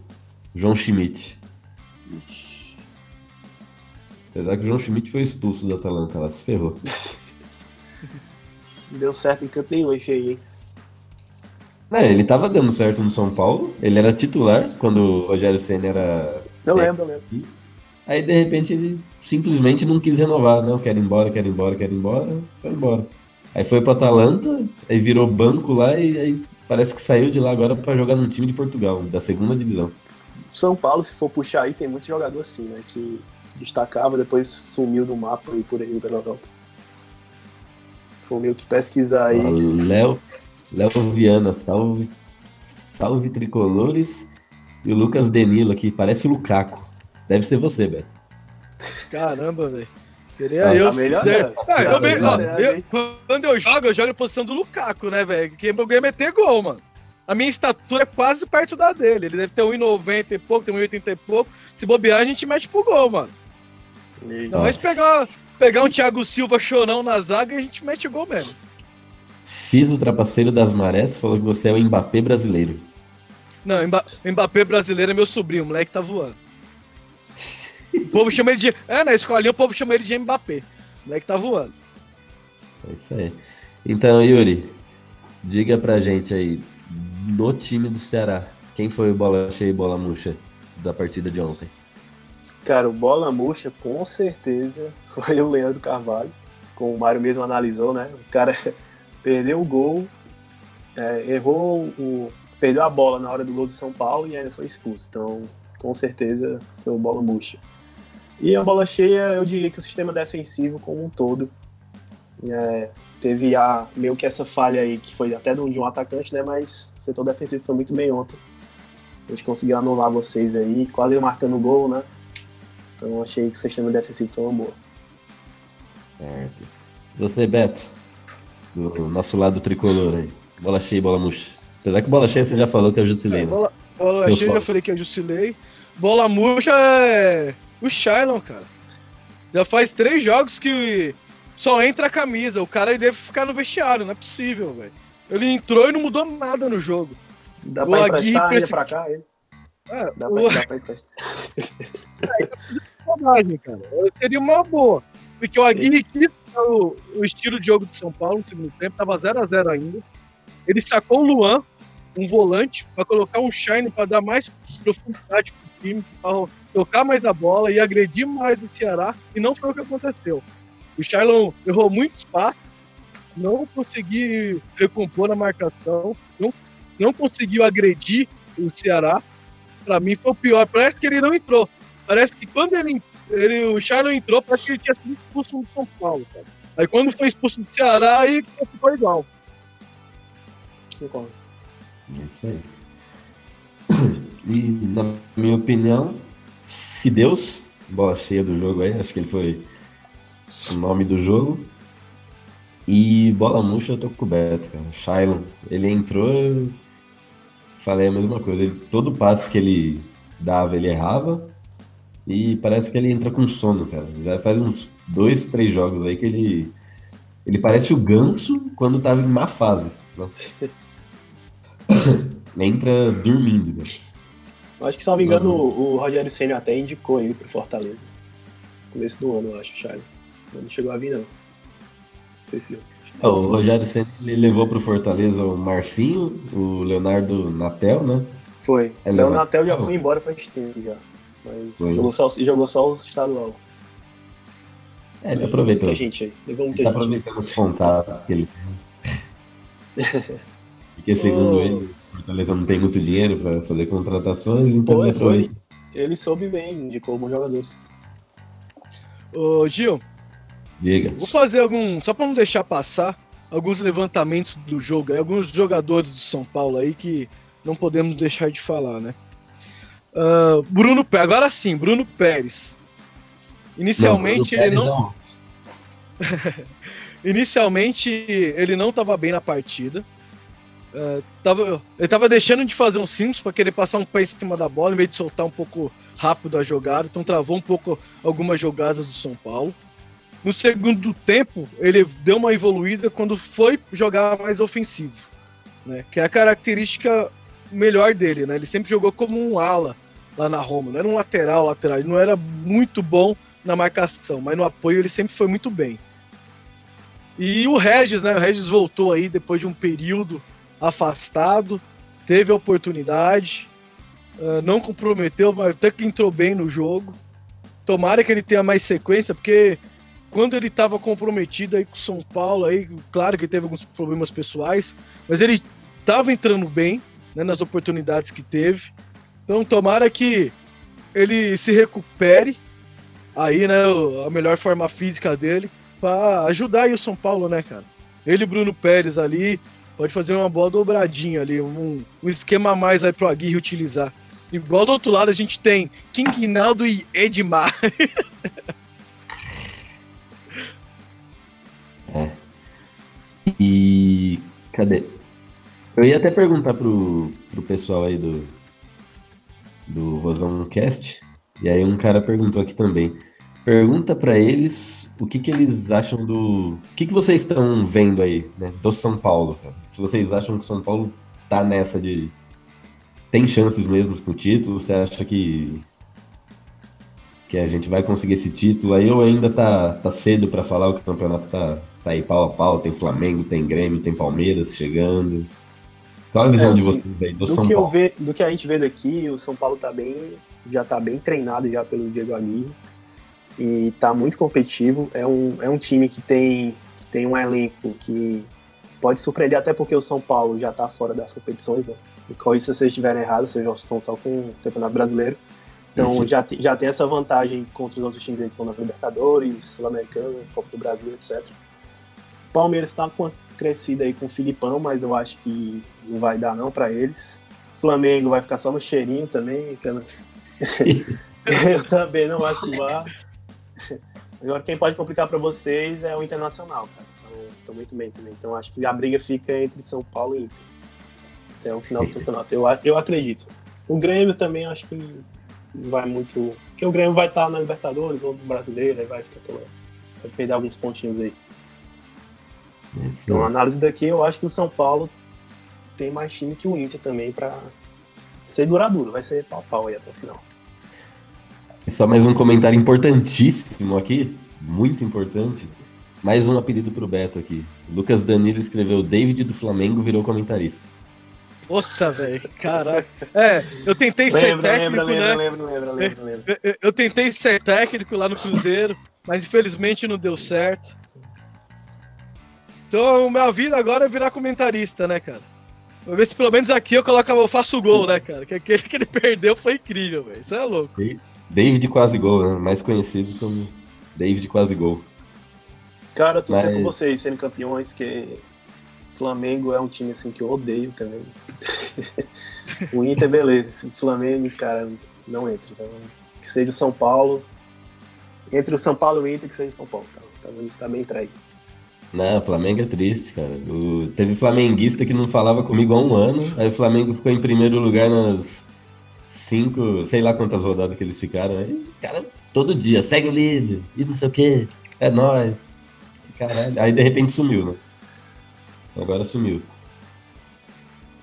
João Schmidt. Apesar que o João Schmidt foi expulso do Atalanta, lá se ferrou. (laughs) Não deu certo em canto nenhum esse aí, hein? É, ele tava dando certo no São Paulo, ele era titular quando o Rogério Senna era. Eu lembro, eu lembro. Aí de repente ele simplesmente não quis renovar, não, quero ir embora, quero ir embora, quero ir embora, foi embora. Aí foi pro Atalanta, aí virou banco lá e aí parece que saiu de lá agora pra jogar num time de Portugal, da segunda divisão. São Paulo, se for puxar aí, tem muito jogador assim, né? Que destacava, depois sumiu do mapa e por aí pela Europa. Foi meio que pesquisar aí. Léo, Léo Viana, salve, salve tricolores. E o Lucas Denilo aqui, parece o Lukaku. Deve ser você, Beto. Caramba, velho. Queria Ah, eu. tá melhorando. Ah, eu Tá me- eu- quando eu jogo, eu jogo na posição do Lukaku, né, velho? Que eu ganho meter gol, mano. A minha estatura é quase perto da dele. Ele deve ter 1,90 e pouco, tem 1,80 e pouco. Se bobear, a gente mete pro gol, mano. Não, mas pegar, pegar um Thiago Silva chorão na zaga, a gente mete gol mesmo. Fiz o trapaceiro das marés, falou que você é o Mbappé brasileiro. Não, Mba- Mbappé brasileiro é meu sobrinho, o moleque tá voando. O povo chama ele de. É, na escolinha o povo chama ele de Mbappé. O moleque tá voando. É isso aí. Então, Yuri, diga pra gente aí, no time do Ceará, quem foi o bola cheia e bola murcha da partida de ontem? Cara, o bola murcha, com certeza, (laughs) foi o Leandro Carvalho. Como o Mário mesmo analisou, né? O cara perdeu o gol, é, errou o. Perdeu a bola na hora do gol do São Paulo e ainda foi expulso. Então, com certeza, foi o bola murcha. E a bola cheia, eu diria que o sistema defensivo como um todo é, teve a, meio que essa falha aí, que foi até de um atacante, né? Mas o setor defensivo foi muito bem ontem. A gente conseguiu anular vocês aí, quase marcando o gol, né? Então achei que o sistema defensivo foi uma boa. Certo. Você, Beto, do nosso lado tricolor aí. Bola cheia e bola murcha. Apesar que bola cheia você já falou que é o Jusilei, né? Bola, bola Eu cheia, só. já falei que eu Jusilei. Bola murcha é o Shailon, cara. Já faz três jogos que só entra a camisa. O cara deve ficar no vestiário, não é possível, velho. Ele entrou e não mudou nada no jogo. Dá O pra Aguirre emprestar ainda preci- pra cá ele? É, Dá o- pra, dá pra emprestar. (laughs) sacanagem, cara. Seria uma boa. Porque o Aguirre quis o, o estilo de jogo do São Paulo no segundo tempo, tava 0x0 ainda. Ele sacou o Luan, um volante, pra colocar um Shine pra dar mais profundidade pro time, pra tocar mais a bola e agredir mais o Ceará, e não foi o que aconteceu. O Shailon errou muitos passes, não conseguiu recompor na marcação, não, não conseguiu agredir o Ceará. Pra mim foi o pior. Parece que ele não entrou. Parece que quando ele, ele o Shailon entrou, parece que ele tinha sido expulso do São Paulo. Cara. Aí quando foi expulso do Ceará, aí ficou igual. Concordo. É isso aí. E, na minha opinião, se Deus, bola cheia do jogo aí, acho que ele foi o nome do jogo. E bola murcha eu tô com o Beto, cara. Shailon, ele entrou, eu falei a mesma coisa. Ele, todo passe que ele dava, ele errava. E parece que ele entra com sono, cara. Já faz uns dois, três jogos aí que ele. Ele parece o Ganso quando tava em má fase. Né? (coughs) entra dormindo, cara. Eu acho que, se não me engano, o, o Rogério Senna até indicou ele pro Fortaleza. Começo do ano, eu acho, Charlie. Não chegou a vir, não. Não sei se. É, o Rogério ele levou pro Fortaleza o Marcinho, o Leonardo Natel, né? Foi. É, o Leonardo. Natel já foi embora faz tempo já. Mas Foi. jogou só, jogou só o estadual. É, ele aproveitou. Muita gente aí. Levou muita Ele tá gente. aproveitando os contatos que ele tem. (laughs) Porque segundo Ô. ele, o Fortaleza não tem muito dinheiro para fazer contratações, então Foi, ele foi. Ele soube bem, indicou bons jogadores. Ô, Gil, Diga. vou fazer algum. Só pra não deixar passar, alguns levantamentos do jogo alguns jogadores do São Paulo aí que não podemos deixar de falar, né? Ah, Bruno Pérez, agora sim, Bruno Pérez. Inicialmente Não, ele Bruno não. (laughs) Inicialmente ele não estava bem na partida. Ah, tava, ele estava deixando de fazer um simples para querer passar um pé em cima da bola, em vez de soltar um pouco rápido a jogada. Então travou um pouco algumas jogadas do São Paulo. No segundo tempo, ele deu uma evoluída quando foi jogar mais ofensivo, né? Que é a característica melhor dele, né? Ele sempre jogou como um ala lá na Roma, não era um lateral, lateral, ele não era muito bom na marcação, mas no apoio ele sempre foi muito bem. E o Regis, né? O Regis voltou aí depois de um período afastado, teve a oportunidade, ah, não comprometeu, mas até que entrou bem no jogo. Tomara que ele tenha mais sequência, porque quando ele estava comprometido aí com o São Paulo, aí, claro que teve alguns problemas pessoais, mas ele estava entrando bem né, nas oportunidades que teve. Então tomara que ele se recupere aí, né, a melhor forma física dele para ajudar aí o São Paulo, né, cara? Ele e Bruno Pérez ali pode fazer uma boa dobradinha ali, um, um esquema a mais aí pro Aguirre utilizar. Igual do outro lado a gente tem Quinquinaldo e Edmar. (laughs) E. Cadê? Eu ia até perguntar pro, pro pessoal aí do. Do Vozão Cast. E aí um cara perguntou aqui também. Pergunta pra eles o que, que eles acham do. O que, que vocês estão vendo aí, né? Do São Paulo, cara. Se vocês acham que o São Paulo tá nessa de. Tem chances mesmo com o título? Você acha que. Que a gente vai conseguir esse título aí ou ainda tá, tá cedo pra falar o que o campeonato tá, tá aí pau a pau? Tem Flamengo, tem Grêmio, tem Palmeiras chegando. Qual a visão É, de assim, vocês aí do, Do São Paulo? ve, do que a gente vê daqui, o São Paulo tá bem, já tá bem treinado já pelo Diego Aguirre e tá muito competitivo. É um, é um time que tem, que tem um elenco que pode surpreender até porque o São Paulo já tá fora das competições, né? E corrija se vocês estiverem errados, vocês já estão só com o Campeonato Brasileiro. Então Isso. já, já tem essa vantagem contra os outros times que estão na Libertadores, Sul-Americana, Copa do Brasil, etc. O Palmeiras está com uma crescida aí com o Filipão, mas eu acho que não vai dar não para eles. Flamengo vai ficar só no cheirinho também. (laughs) (laughs) eu também não acho que vá. Agora quem pode complicar para vocês é o Internacional, cara. Então, tô muito bem também. Então acho que a briga fica entre São Paulo e Inter. Até o final do campeonato. Eu, eu acredito. O Grêmio também acho que não vai muito. Porque o Grêmio vai estar na Libertadores ou no Brasileiro, aí vai ficar aquela. Vai perder alguns pontinhos aí. Então, a análise daqui, eu acho que o São Paulo tem mais time que o Inter também pra ser duradouro. Vai ser pau pau aí até o final. Só mais um comentário importantíssimo aqui, muito importante. Mais um apelido pro Beto aqui. Lucas Danilo escreveu David do Flamengo virou comentarista. Nossa, velho, caraca. É, eu tentei ser Lembra, técnico, lembra, né? lembra, lembra, lembra, lembra, eu- eu tentei ser técnico lá no Cruzeiro, mas infelizmente não deu certo. Então, minha vida agora é virar comentarista, né, cara? Vou ver se pelo menos aqui eu coloco, eu faço o gol, né, cara? Que aquele que ele perdeu foi incrível, velho. Isso é louco. David quase gol, né? Mais conhecido como David quase gol. Cara, eu tô Mas- sempre com vocês sendo campeões, que Flamengo é um time assim que eu odeio também. (laughs) o Inter, beleza. O Flamengo, cara, não entra. Então, que seja o São Paulo. Entre o São Paulo e o Inter, que seja o São Paulo. Tá, tá, bem- tá bem traído. Não, o Flamengo é triste, cara. O- Teve flamenguista que não falava comigo há um ano, aí o Flamengo ficou em primeiro lugar nas cinco, sei lá quantas rodadas que eles ficaram. Aí, cara, todo dia, segue o líder, e não sei o que, é nóis. Caralho. Aí de repente sumiu, né? Agora sumiu.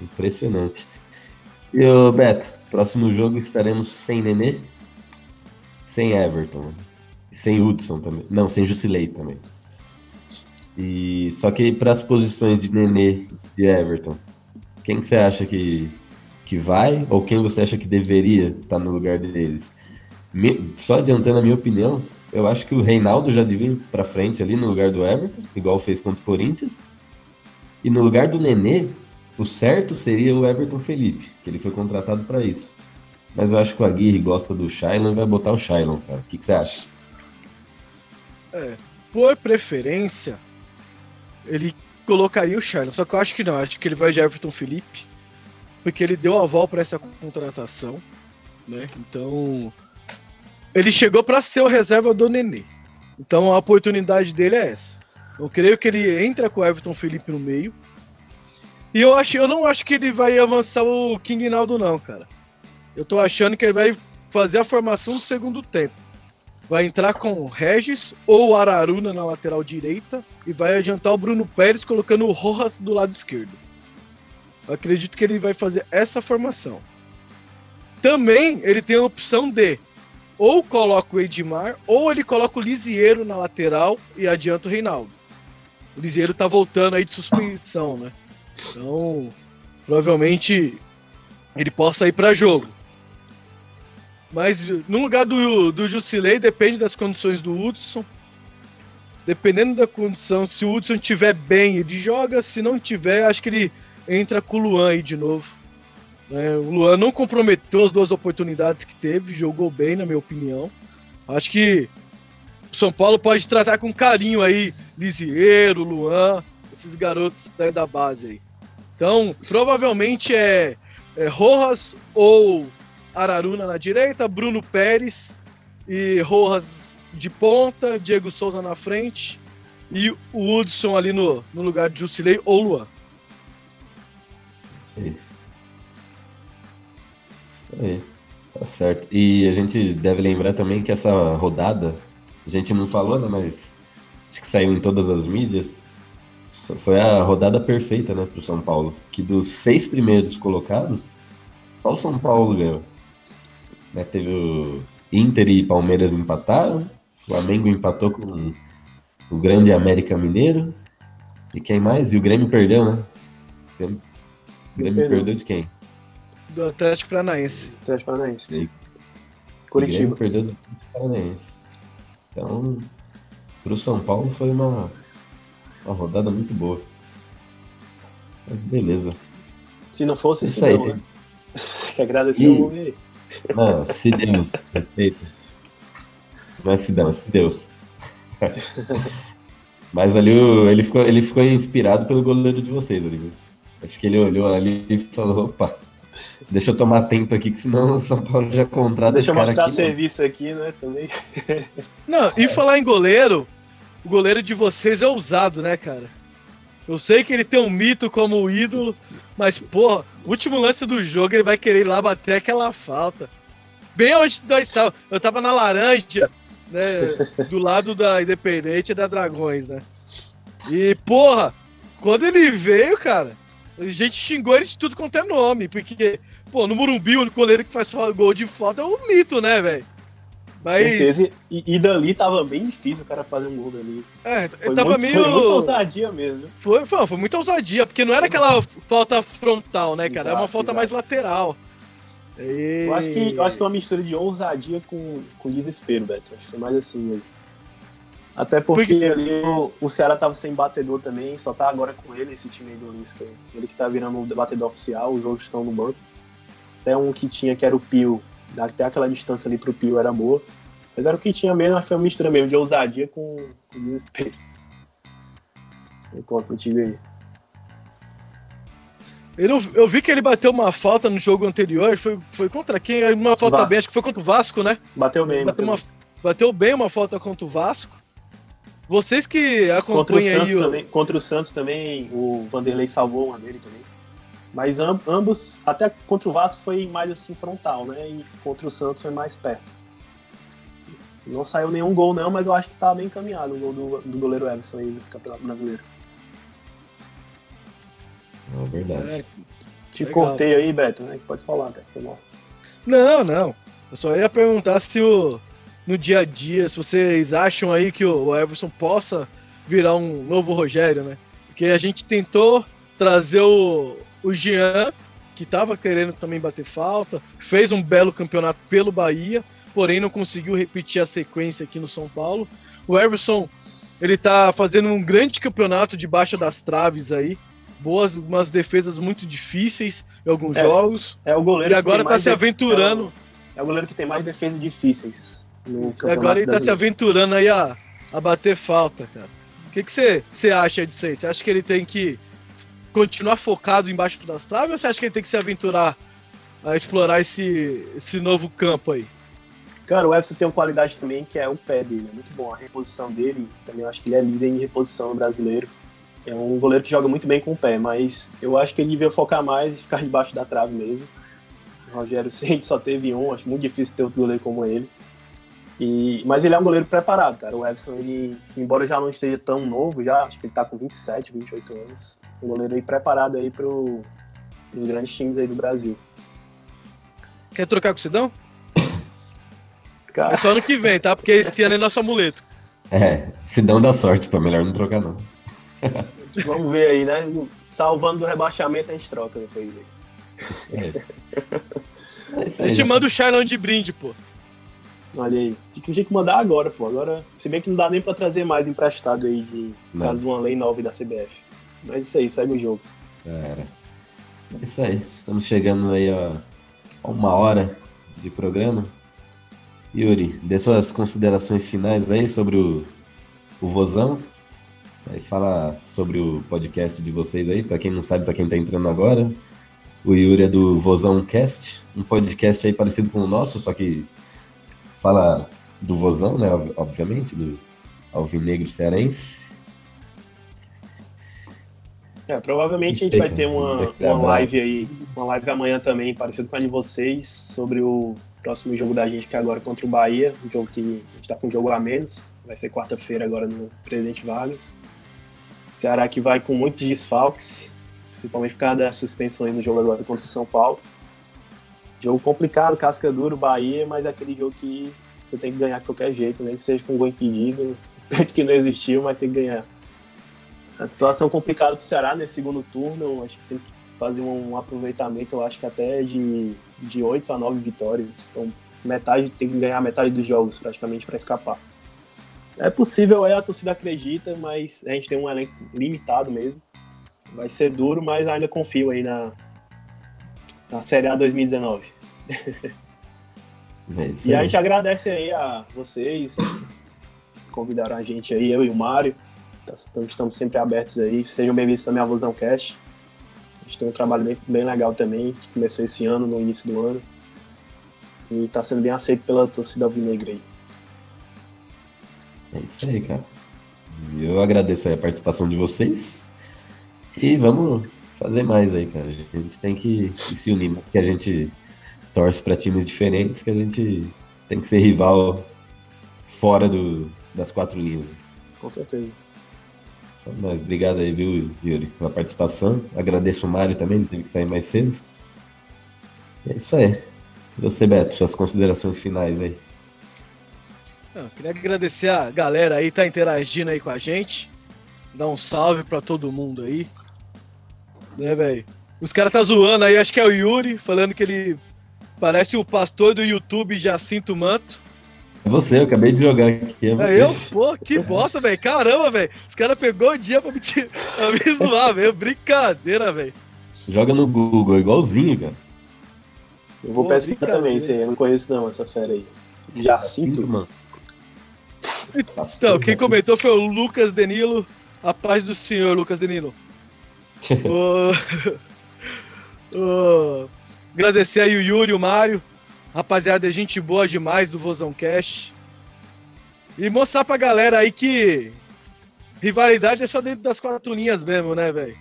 Impressionante. E o Beto, próximo jogo estaremos sem Nenê, sem Everton, sem Hudson também. Não, sem Jusilei também. E só que para as posições de Nenê e Everton, quem que você acha que, que vai ou quem você acha que deveria estar no lugar deles? Me- só adiantando a minha opinião, eu acho que o Reinaldo já devia ir para frente ali no lugar do Everton, igual fez contra o Corinthians. E no lugar do Nenê, o certo seria o Everton Felipe, que ele foi contratado para isso. Mas eu acho que o Aguirre gosta do Shailon e vai botar o Shailon, cara. O que, que você acha? É, por preferência, ele colocaria o Charles, só que eu acho que não, acho que ele vai de Everton Felipe, porque ele deu aval para essa contratação, né? Então, ele chegou para ser o reserva do Nenê. Então a oportunidade dele é essa. Eu creio que ele entra com o Everton Felipe no meio. E eu acho, eu não acho que ele vai avançar o King Naldo não, cara. Eu tô achando que ele vai fazer a formação do segundo tempo. Vai entrar com o Regis ou Araruna na lateral direita e vai adiantar o Bruno Pérez colocando o Rojas do lado esquerdo. Eu acredito que ele vai fazer essa formação. Também ele tem a opção de ou coloca o Edmar ou ele coloca o Lisieiro na lateral e adianta o Reinaldo. O Lisieiro tá voltando aí de suspensão, né? Então, provavelmente ele possa ir para jogo. Mas no lugar do, do Jusilei, depende das condições do Hudson. Dependendo da condição, se o Hudson estiver bem, ele joga. Se não tiver, acho que ele entra com o Luan aí de novo. né? o Luan não comprometeu as duas oportunidades que teve, jogou bem, na minha opinião. Acho que o São Paulo pode tratar com carinho aí Lisieiro, Luan, esses garotos da base aí. Então, provavelmente é, é Rojas ou Araruna na direita, Bruno Pérez e Rojas de ponta, Diego Souza na frente e o Hudson ali no, no lugar de Jusilei ou Luan. É, tá certo. E a gente deve lembrar também que essa rodada, a gente não falou, né? Mas acho que saiu em todas as mídias. Foi a rodada perfeita, né, pro São Paulo. Que dos seis primeiros colocados, só o São Paulo ganhou. Né, teve o Inter e Palmeiras empataram, Flamengo empatou com o grande América Mineiro. E quem mais? E o Grêmio perdeu, né? O Grêmio, o Grêmio Perdeu. perdeu de quem? Do Atlético Paranaense. Atlético Paranaense. E- O Grêmio Curitiba. perdeu do Paranaense. Então, pro São Paulo foi uma, uma rodada muito boa. Mas beleza. Se não fosse Isso isso, aí. não, né? (laughs) Que agradecer E- o homem aí. Não, se Deus, respeito. Não é se Deus, se Deus. Mas ali o- ele ficou, ele ficou inspirado pelo goleiro de vocês ali, viu? Acho que ele olhou ali e falou, opa, deixa eu tomar atento aqui, que senão o São Paulo já contrata Deixa eu mostrar aqui. né? serviço aqui, né? Também. Não, e falar em goleiro, o goleiro de vocês é ousado, né, cara? Eu sei que ele tem um mito como ídolo, mas, porra, último lance do jogo ele vai querer ir lá bater aquela falta. Bem onde nós estávamos. Eu tava na laranja, né? Do lado da Independente e da Dragões, né? E, porra, quando ele veio, cara, a gente xingou ele de tudo quanto é nome, porque, pô, no Morumbi, o goleiro que faz fa- gol de falta é um mito, né, velho? Mas- Certeza. E, e dali tava bem difícil o cara fazer um gol dali. É, Foi, tava muito, meio. foi muita ousadia mesmo. Foi, foi, foi muita ousadia, porque não era aquela falta frontal, né, cara? Era uma Exato, falta exato. mais lateral. Eu acho que eu acho que é uma mistura de ousadia com, com desespero, Beto. Acho que foi mais assim mesmo. Até porque ali o, o Ceará tava sem batedor também, só tá agora com ele, esse time aí do Lisca. Ele que tá virando o batedor oficial, os outros estão no banco. Até um que tinha, que era o Pio, até aquela distância ali pro Pio era boa. Mas era o que tinha mesmo, foi uma mistura mesmo de ousadia com, com desespero. Eu conto contigo aí. Ele, eu vi que ele bateu uma falta no jogo anterior. Foi, foi contra quem? Uma falta Vasco. bem, acho que foi contra o Vasco, né? Bateu bem, Bateu, bateu uma, bem. bateu bem uma falta contra o Vasco. Vocês que Contra o, acompanham Santos aí o. também, contra o Santos também, o Vanderlei salvou uma dele também. Mas am- ambos, até contra o Vasco foi mais assim frontal, né? E contra o Santos foi mais perto. Não saiu nenhum gol não, mas eu acho que tá bem encaminhado o gol do, do goleiro Everson aí nesse Campeonato Brasileiro. É verdade. É, Te Legal. cortei aí, Beto, né? Pode falar, cara. Foi mal. Não, não. Eu só ia perguntar se o. No dia a dia, se vocês acham aí que o Everson possa virar um novo Rogério, né? Porque a gente tentou trazer o, o Jean, que tava querendo também bater falta, fez um belo campeonato pelo Bahia, porém não conseguiu repetir a sequência aqui no São Paulo. O Everson, ele tá fazendo um grande campeonato debaixo das traves aí. Boas, umas defesas muito difíceis em alguns É, jogos. É o goleiro E que agora tem tá mais se aventurando. É o, é o goleiro que tem mais defesas difíceis no E Campeonato agora ele tá se aventurando aí a, a bater falta, cara. O que você acha disso aí? Você acha que ele tem que continuar focado embaixo das traves ou você acha que ele tem que se aventurar a explorar esse, esse novo campo aí? Cara, o Everson tem uma qualidade também que é o pé dele, é muito bom. A reposição dele, também acho que ele é líder em reposição no brasileiro. É um goleiro que joga muito bem com o pé, mas eu acho que ele devia focar mais e ficar debaixo da trave mesmo. O Rogério (laughs) Ceni só teve um, acho muito difícil ter outro goleiro como ele. E, mas ele é um goleiro preparado, cara. O Everson, ele, embora já não esteja tão novo, já acho que ele tá com 27, 28 anos. Um goleiro aí preparado aí pro, pros grandes times aí do Brasil. Quer trocar com o Sidão? (coughs) Cara, É só ano que vem, tá? Porque esse ano é nosso amuleto. É, se não dá sorte, pô, melhor não trocar não. (laughs) vamos ver aí, né? Salvando do rebaixamento, a gente troca depois. aí. (laughs) É isso A aí, gente né? manda o Shailon de brinde, pô. Olha aí. Tinha que- mandar agora, pô. Agora, se bem que não dá nem pra trazer mais emprestado aí de caso de uma lei nova da CBF. Mas isso aí, segue o jogo. Cara, é isso aí. Estamos chegando aí ó, a uma hora de programa. Yuri, dê suas considerações finais aí sobre o, o Vozão. Aí fala sobre o podcast de vocês aí, pra quem não sabe, pra quem tá entrando agora. O Yuri é do Vozão Cast, um podcast aí parecido com o nosso, só que fala do Vozão, né? ob- Obviamente, do Alvinegro Cearense. É, provavelmente a gente vai ter uma, criar uma live aí, uma live amanhã também, parecido com a de vocês, sobre o próximo jogo da gente, que é agora contra o Bahia, um jogo que a gente tá com um jogo a menos, vai ser quarta-feira agora no Presidente Vargas. Ceará que vai com muitos desfalques, principalmente por causa da suspensão aí no jogo agora contra o São Paulo. Jogo complicado, casca duro, Bahia, mas é aquele jogo que você tem que ganhar de qualquer jeito, nem que seja com gol impedido, (laughs) que não existiu, mas tem que ganhar. A situação complicada pro Ceará nesse segundo turno, acho que tem que fazer um aproveitamento, eu acho que até de, de 8 a 9 vitórias. Então, metade tem que ganhar metade dos jogos praticamente para escapar. É possível, é, a torcida acredita, mas a gente tem um elenco limitado mesmo. Vai ser duro, mas ainda confio aí na, na Série A 2019. É isso E a aí. gente agradece aí a vocês, convidaram a gente aí, eu e o Mário. Tá- então Estamos sempre abertos aí. Sejam bem-vindos também à Vozão Cash. A gente tem um trabalho bem, bem legal também, que começou esse ano, no início do ano. E está sendo bem aceito pela torcida alvinegra aí. É isso aí, cara. Eu agradeço a participação de vocês. E vamos fazer mais aí, cara. A gente tem que, se unir, porque a gente torce para times diferentes, que a gente tem que ser rival fora do, das quatro linhas. Com certeza. Então, Mas obrigado aí, viu, Yuri, pela participação. Agradeço o Mário também, ele teve que sair mais cedo. É isso aí. E você, Beto, suas considerações finais aí. Não, queria agradecer a galera aí, tá interagindo aí com a gente. Dar um salve pra todo mundo aí. Né, velho? Os caras tá zoando aí, acho que é o Yuri, falando que ele parece o pastor do YouTube Jacinto Manto. É você, eu acabei de jogar aqui. É, é eu? Pô, que bosta, velho. Caramba, velho. Os caras pegou o dia pra me, pra me (laughs) zoar, velho. Brincadeira, velho. Joga no Google, igualzinho, cara. Eu vou Pô, pesquisar também isso aí. Eu não conheço não essa fera aí. Jacinto, mano. Então, quem comentou foi o Lucas Denilo. A paz do senhor, Lucas Denilo. Agradecer aí o Yuri o Mário. Rapaziada, é gente boa demais do Vozão Cash. E mostrar pra galera aí que rivalidade é só dentro das quatro linhas mesmo, né, velho?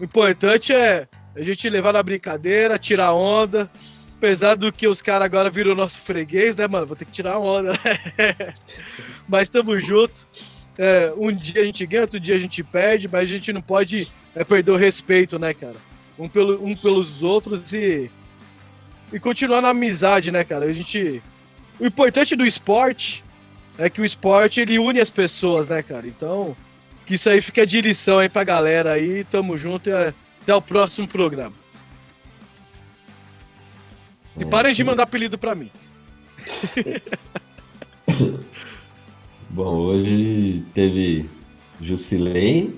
O importante é a gente levar na brincadeira, tirar onda. Apesar do que os caras agora viram nosso freguês, né, mano? Vou ter que tirar onda, né? (laughs) mas tamo junto. É, um dia a gente ganha, outro dia a gente perde, mas a gente não pode é, perder o respeito, né, cara? Um, pelo, um pelos outros e e continuar na amizade, né, cara? A gente. O importante do esporte é que o esporte ele une as pessoas, né, cara? Então, que isso aí fica de lição aí pra galera aí. Tamo junto e até o próximo programa. E parem de mandar apelido pra mim. (laughs) Bom, hoje teve Jusilei,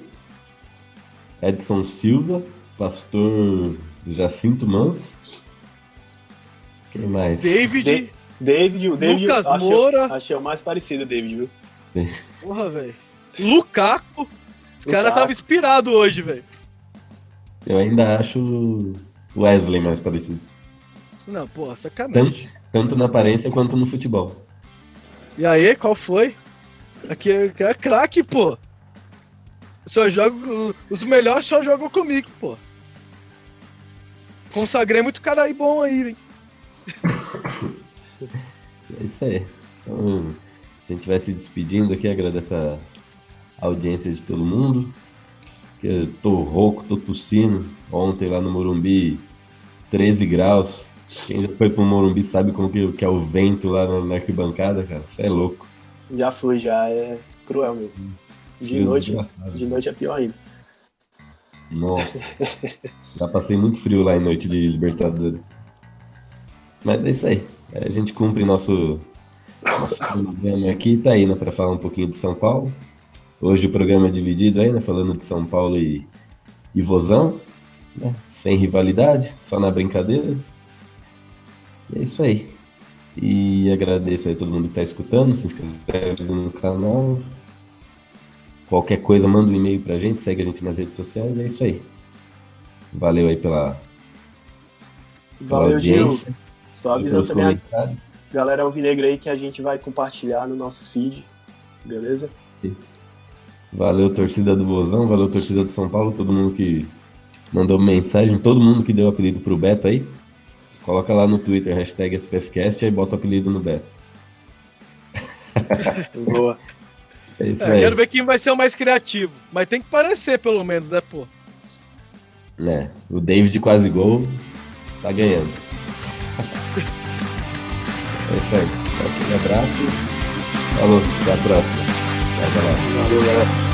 Edson Silva, Pastor Jacinto Manto, quem mais? David. De David, o David. Lucas achei, Moura. Achei o mais parecido, David, viu? Porra, velho. Lukaku. Os caras estavam inspirados hoje, velho. Eu ainda acho Wesley mais parecido. Não, pô, sacanagem. Tanto, tanto na aparência quanto no futebol. E aí, qual foi? Aqui é, é craque, pô. Só jogo. Os melhores só jogam comigo, pô. Consagrei muito cara aí bom aí, hein? (laughs) é isso aí. Então, a gente vai se despedindo aqui, agradecer a audiência de todo mundo. Que eu tô rouco, tô tossindo. Ontem lá no Morumbi, 13 graus. Quem já foi pro Morumbi sabe como que, que é o vento lá na, na arquibancada, cara. Você é louco. Já fui, já é cruel mesmo. De noite, de noite é pior ainda. Nossa. já passei muito frio lá em noite de Libertadores. Mas é isso aí. A gente cumpre nosso, nosso programa aqui, tá aí, né, para falar um pouquinho de São Paulo. Hoje o programa é dividido aí, né, falando de São Paulo e, e Vozão, né, sem rivalidade, só na brincadeira. E é isso aí. E agradeço aí todo mundo que tá escutando, se inscreve no canal. Qualquer coisa, manda um e-mail pra gente, segue a gente nas redes sociais, é isso aí. Valeu aí pela, pela Valeu, audiência. Gil. Estou avisando também a galera alvinegra aí que a gente vai compartilhar no nosso feed, beleza? Valeu, torcida do Vozão, valeu, torcida do São Paulo, todo mundo que mandou mensagem, todo mundo que deu apelido pro Beto aí. Coloca lá no Twitter, hashtag SPFcast, aí bota o apelido no Beto. Boa. (laughs) É isso é, quero ver quem vai ser o mais criativo. Mas tem que parecer, pelo menos, né, pô? É, o David quase gol tá ganhando. É isso aí. Um abraço. Falou, até a próxima. Tchau, galera. Valeu, galera.